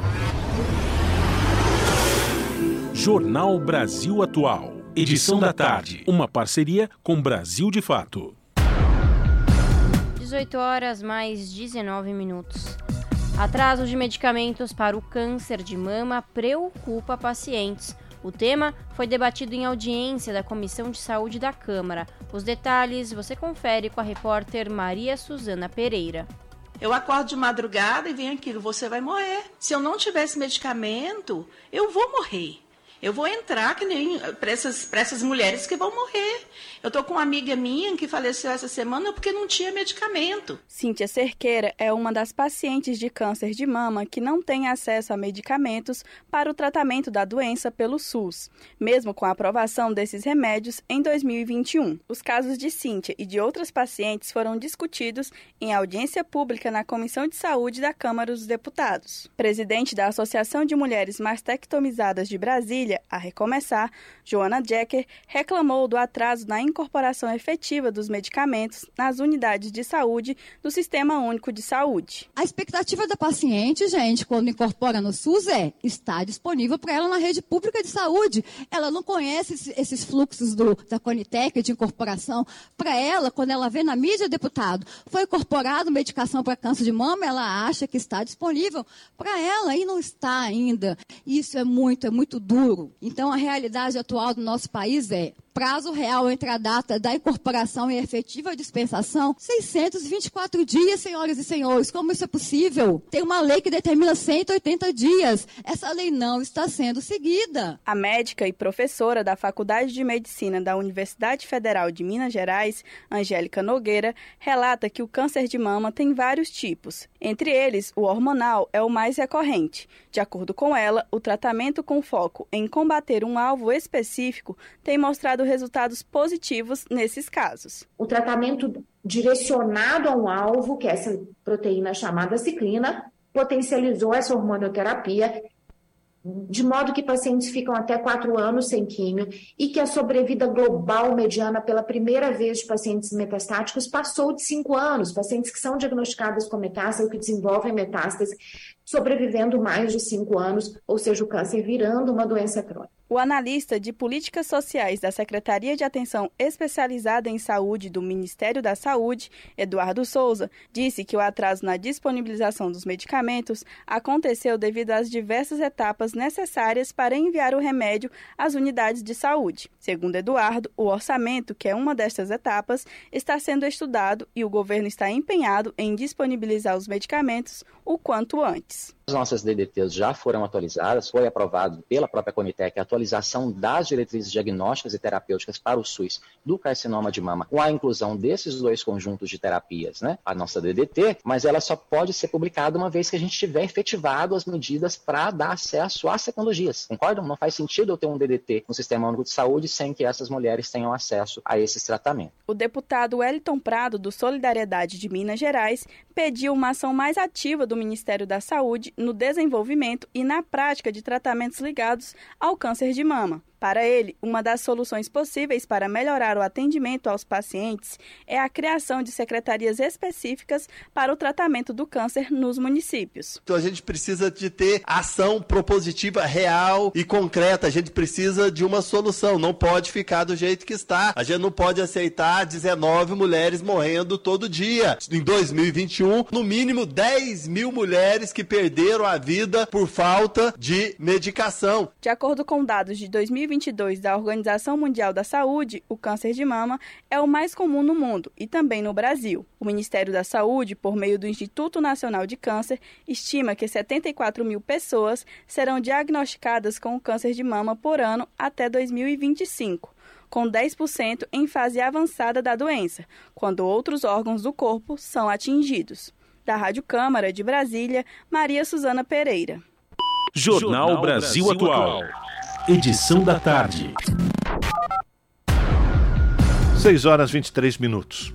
Jornal Brasil Atual. Edição da tarde. Uma parceria com Brasil de Fato. 18 horas mais 19 minutos. Atraso de medicamentos para o câncer de mama preocupa pacientes. O tema foi debatido em audiência da Comissão de Saúde da Câmara. Os detalhes você confere com a repórter Maria Suzana Pereira. Eu acordo de madrugada e vem aquilo: você vai morrer. Se eu não tivesse medicamento, eu vou morrer. Eu vou entrar que nem para essas, essas mulheres que vão morrer. Eu tô com uma amiga minha que faleceu essa semana porque não tinha medicamento. Cíntia Cerqueira é uma das pacientes de câncer de mama que não tem acesso a medicamentos para o tratamento da doença pelo SUS, mesmo com a aprovação desses remédios em 2021. Os casos de Cíntia e de outras pacientes foram discutidos em audiência pública na Comissão de Saúde da Câmara dos Deputados. Presidente da Associação de Mulheres Mastectomizadas de Brasília, A recomeçar, Joana Jecker reclamou do atraso na incorporação efetiva dos medicamentos nas unidades de saúde do Sistema Único de Saúde. A expectativa da paciente, gente, quando incorpora no SUS é estar disponível para ela na rede pública de saúde. Ela não conhece esses fluxos do, da Conitec de incorporação. Para ela, quando ela vê na mídia, deputado, foi incorporado medicação para câncer de mama, ela acha que está disponível para ela e não está ainda. Isso é muito, é muito duro futuro. Então, a realidade atual do nosso país é prazo real entre a data da incorporação e a efetiva dispensação, 624 dias, senhoras e senhores. Como isso é possível? Tem uma lei que determina 180 dias. Essa lei não está sendo seguida. A médica e professora da Faculdade de Medicina da Universidade Federal de Minas Gerais, Angélica Nogueira, relata que o câncer de mama tem vários tipos. Entre eles, o hormonal é o mais recorrente. De acordo com ela, o tratamento com foco em combater um alvo específico tem mostrado resultados positivos nesses casos. O tratamento direcionado a um alvo, que é essa proteína chamada ciclina, potencializou essa hormonioterapia de modo que pacientes ficam até quatro anos sem químio e que a sobrevida global mediana pela primeira vez de pacientes metastáticos passou de cinco anos. Pacientes que são diagnosticados com metástase ou que desenvolvem metástase sobrevivendo mais de cinco anos, ou seja, o câncer virando uma doença crônica. O analista de políticas sociais da Secretaria de Atenção Especializada em Saúde do Ministério da Saúde, Eduardo Souza, disse que o atraso na disponibilização dos medicamentos aconteceu devido às diversas etapas necessárias para enviar o remédio às unidades de saúde. Segundo Eduardo, o orçamento, que é uma destas etapas, está sendo estudado e o governo está empenhado em disponibilizar os medicamentos o quanto antes. As nossas DDTs já foram atualizadas, foi aprovado pela própria Conitec a das diretrizes diagnósticas e terapêuticas para o SUS do carcinoma de mama, com a inclusão desses dois conjuntos de terapias, né? A nossa DDT, mas ela só pode ser publicada uma vez que a gente tiver efetivado as medidas para dar acesso às tecnologias. Concordam? Não faz sentido eu ter um DDT no Sistema Único de Saúde sem que essas mulheres tenham acesso a esses tratamentos. O deputado Wellington Prado, do Solidariedade de Minas Gerais, pediu uma ação mais ativa do Ministério da Saúde no desenvolvimento e na prática de tratamentos ligados ao câncer de mama. Para ele, uma das soluções possíveis para melhorar o atendimento aos pacientes é a criação de secretarias específicas para o tratamento do câncer nos municípios. Então a gente precisa de ter ação propositiva real e concreta. A gente precisa de uma solução. Não pode ficar do jeito que está. A gente não pode aceitar 19 mulheres morrendo todo dia. Em 2021, no mínimo 10 mil mulheres que perderam a vida por falta de medicação. De acordo com dados de 2020, 2022 da Organização Mundial da Saúde, o câncer de mama é o mais comum no mundo e também no Brasil. O Ministério da Saúde, por meio do Instituto Nacional de Câncer, estima que 74 mil pessoas serão diagnosticadas com o câncer de mama por ano até 2025 com 10% em fase avançada da doença, quando outros órgãos do corpo são atingidos. Da Rádio Câmara de Brasília, Maria Suzana Pereira. Jornal Brasil Atual. Edição da tarde. 6 horas 23 minutos.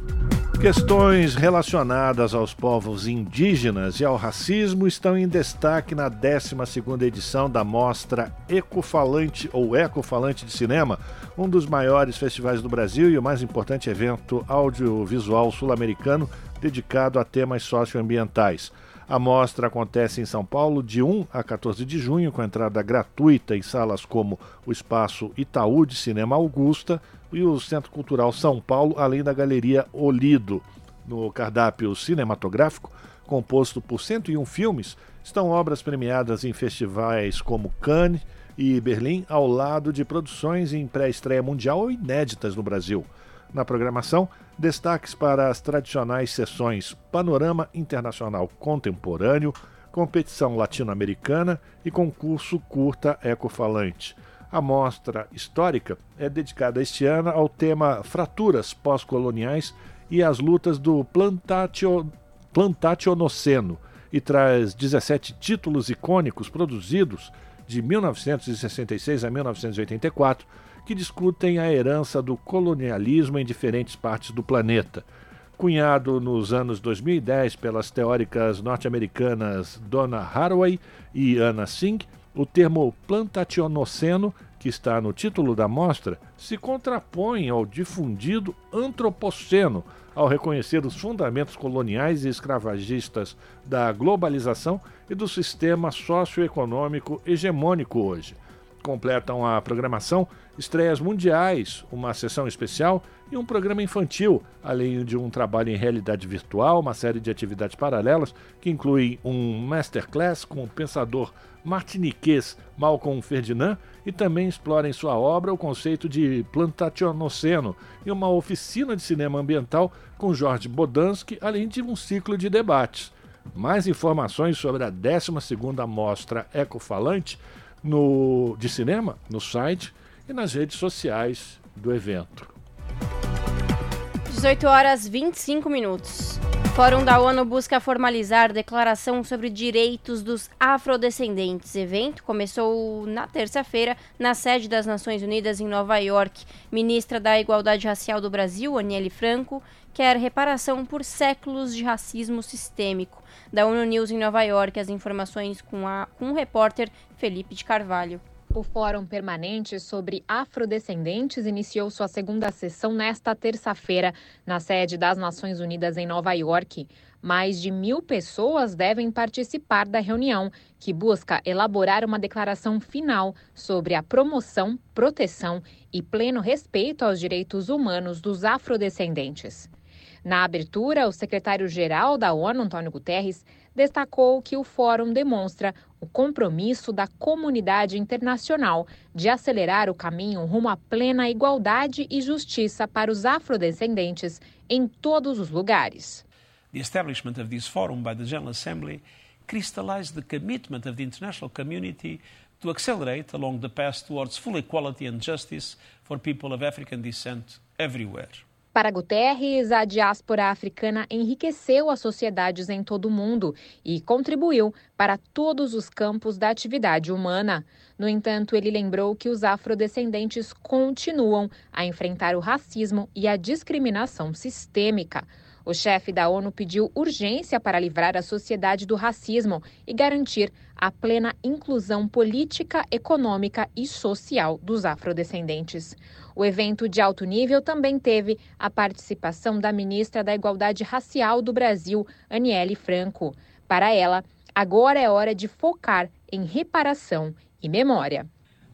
Questões relacionadas aos povos indígenas e ao racismo estão em destaque na 12ª edição da mostra Ecofalante ou Ecofalante de Cinema, um dos maiores festivais do Brasil e o mais importante evento audiovisual sul-americano dedicado a temas socioambientais. A mostra acontece em São Paulo de 1 a 14 de junho, com entrada gratuita em salas como o Espaço Itaú de Cinema Augusta e o Centro Cultural São Paulo, além da Galeria Olido. No cardápio cinematográfico, composto por 101 filmes, estão obras premiadas em festivais como Cannes e Berlim, ao lado de produções em pré-estreia mundial ou inéditas no Brasil. Na programação, destaques para as tradicionais sessões Panorama Internacional Contemporâneo, Competição Latino-Americana e Concurso Curta Ecofalante. A mostra histórica é dedicada este ano ao tema Fraturas Pós-Coloniais e as lutas do Plantatio, Plantationoceno e traz 17 títulos icônicos produzidos de 1966 a 1984 que discutem a herança do colonialismo em diferentes partes do planeta. Cunhado nos anos 2010 pelas teóricas norte-americanas Donna Haraway e Anna Singh, o termo plantationoceno, que está no título da mostra, se contrapõe ao difundido antropoceno, ao reconhecer os fundamentos coloniais e escravagistas da globalização e do sistema socioeconômico hegemônico hoje. Completam a programação estreias mundiais, uma sessão especial e um programa infantil, além de um trabalho em realidade virtual, uma série de atividades paralelas que incluem um masterclass com o pensador martiniquês Malcolm Ferdinand e também explora em sua obra o conceito de plantationoceno e uma oficina de cinema ambiental com Jorge Bodansky, além de um ciclo de debates. Mais informações sobre a 12ª Mostra Ecofalante no, de cinema no site e nas redes sociais do evento. 18 horas 25 minutos. Fórum da ONU busca formalizar declaração sobre direitos dos afrodescendentes. Evento começou na terça-feira na sede das Nações Unidas em Nova York. Ministra da Igualdade Racial do Brasil, Aniele Franco, quer reparação por séculos de racismo sistêmico. Da ONU News em Nova York, as informações com, a, com o repórter Felipe de Carvalho. O Fórum Permanente sobre Afrodescendentes iniciou sua segunda sessão nesta terça-feira, na sede das Nações Unidas em Nova York. Mais de mil pessoas devem participar da reunião, que busca elaborar uma declaração final sobre a promoção, proteção e pleno respeito aos direitos humanos dos afrodescendentes. Na abertura, o secretário-geral da ONU, Antônio Guterres, destacou que o fórum demonstra o compromisso da comunidade internacional de acelerar o caminho rumo à plena igualdade e justiça para os afrodescendentes em todos os lugares. The establishment of this forum by the General Assembly crystallized the commitment of the international community to accelerate along the path towards full equality and justice for people of African descent everywhere. Para Guterres, a diáspora africana enriqueceu as sociedades em todo o mundo e contribuiu para todos os campos da atividade humana. No entanto, ele lembrou que os afrodescendentes continuam a enfrentar o racismo e a discriminação sistêmica. O chefe da ONU pediu urgência para livrar a sociedade do racismo e garantir a plena inclusão política, econômica e social dos afrodescendentes. O evento de alto nível também teve a participação da ministra da Igualdade Racial do Brasil, Aniele Franco. Para ela, agora é hora de focar em reparação e memória.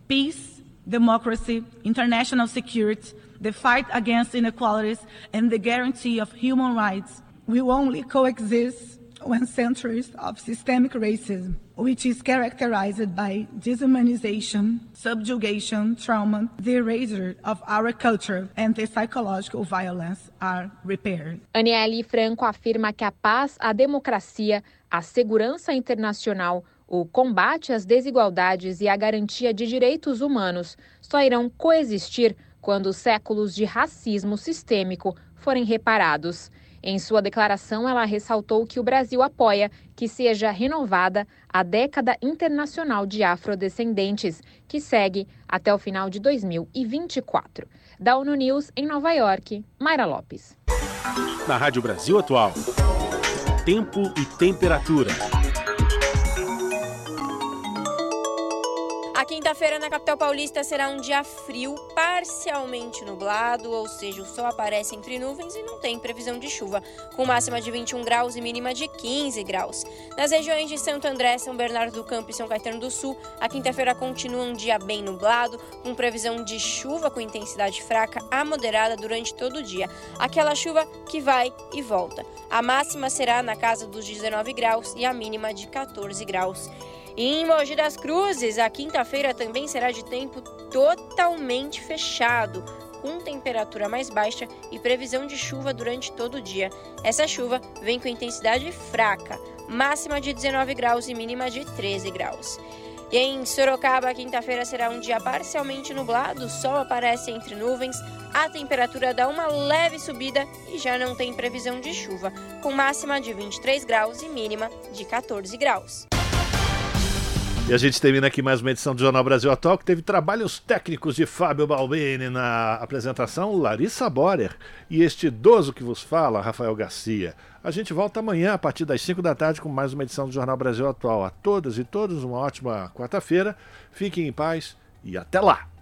Peace, democracy, international security the fight against inequalities, and the guarantee of human rights will only coexist one centuries of systemic racism, which is characterized by dehumanization, subjugation, trauma, the erasure of our culture, and the psychological violence are repaired. Aniele Franco afirma que a paz, a democracia, a segurança internacional, o combate às desigualdades e a garantia de direitos humanos só irão coexistir quando séculos de racismo sistêmico forem reparados. Em sua declaração, ela ressaltou que o Brasil apoia que seja renovada a década internacional de afrodescendentes, que segue até o final de 2024. Da ONU News, em Nova York, Mayra Lopes. Na Rádio Brasil Atual, tempo e temperatura. Quinta-feira na capital paulista será um dia frio, parcialmente nublado, ou seja, o sol aparece entre nuvens e não tem previsão de chuva, com máxima de 21 graus e mínima de 15 graus. Nas regiões de Santo André, São Bernardo do Campo e São Caetano do Sul, a quinta-feira continua um dia bem nublado, com previsão de chuva com intensidade fraca a moderada durante todo o dia. Aquela chuva que vai e volta. A máxima será na casa dos 19 graus e a mínima de 14 graus. Em Mogi das Cruzes, a quinta-feira também será de tempo totalmente fechado, com temperatura mais baixa e previsão de chuva durante todo o dia. Essa chuva vem com intensidade fraca, máxima de 19 graus e mínima de 13 graus. E em Sorocaba, quinta-feira será um dia parcialmente nublado, o sol aparece entre nuvens, a temperatura dá uma leve subida e já não tem previsão de chuva, com máxima de 23 graus e mínima de 14 graus. E a gente termina aqui mais uma edição do Jornal Brasil Atual, que teve trabalhos técnicos de Fábio Balbini na apresentação, Larissa Borer, e este idoso que vos fala, Rafael Garcia. A gente volta amanhã, a partir das 5 da tarde, com mais uma edição do Jornal Brasil Atual. A todas e todos, uma ótima quarta-feira. Fiquem em paz e até lá!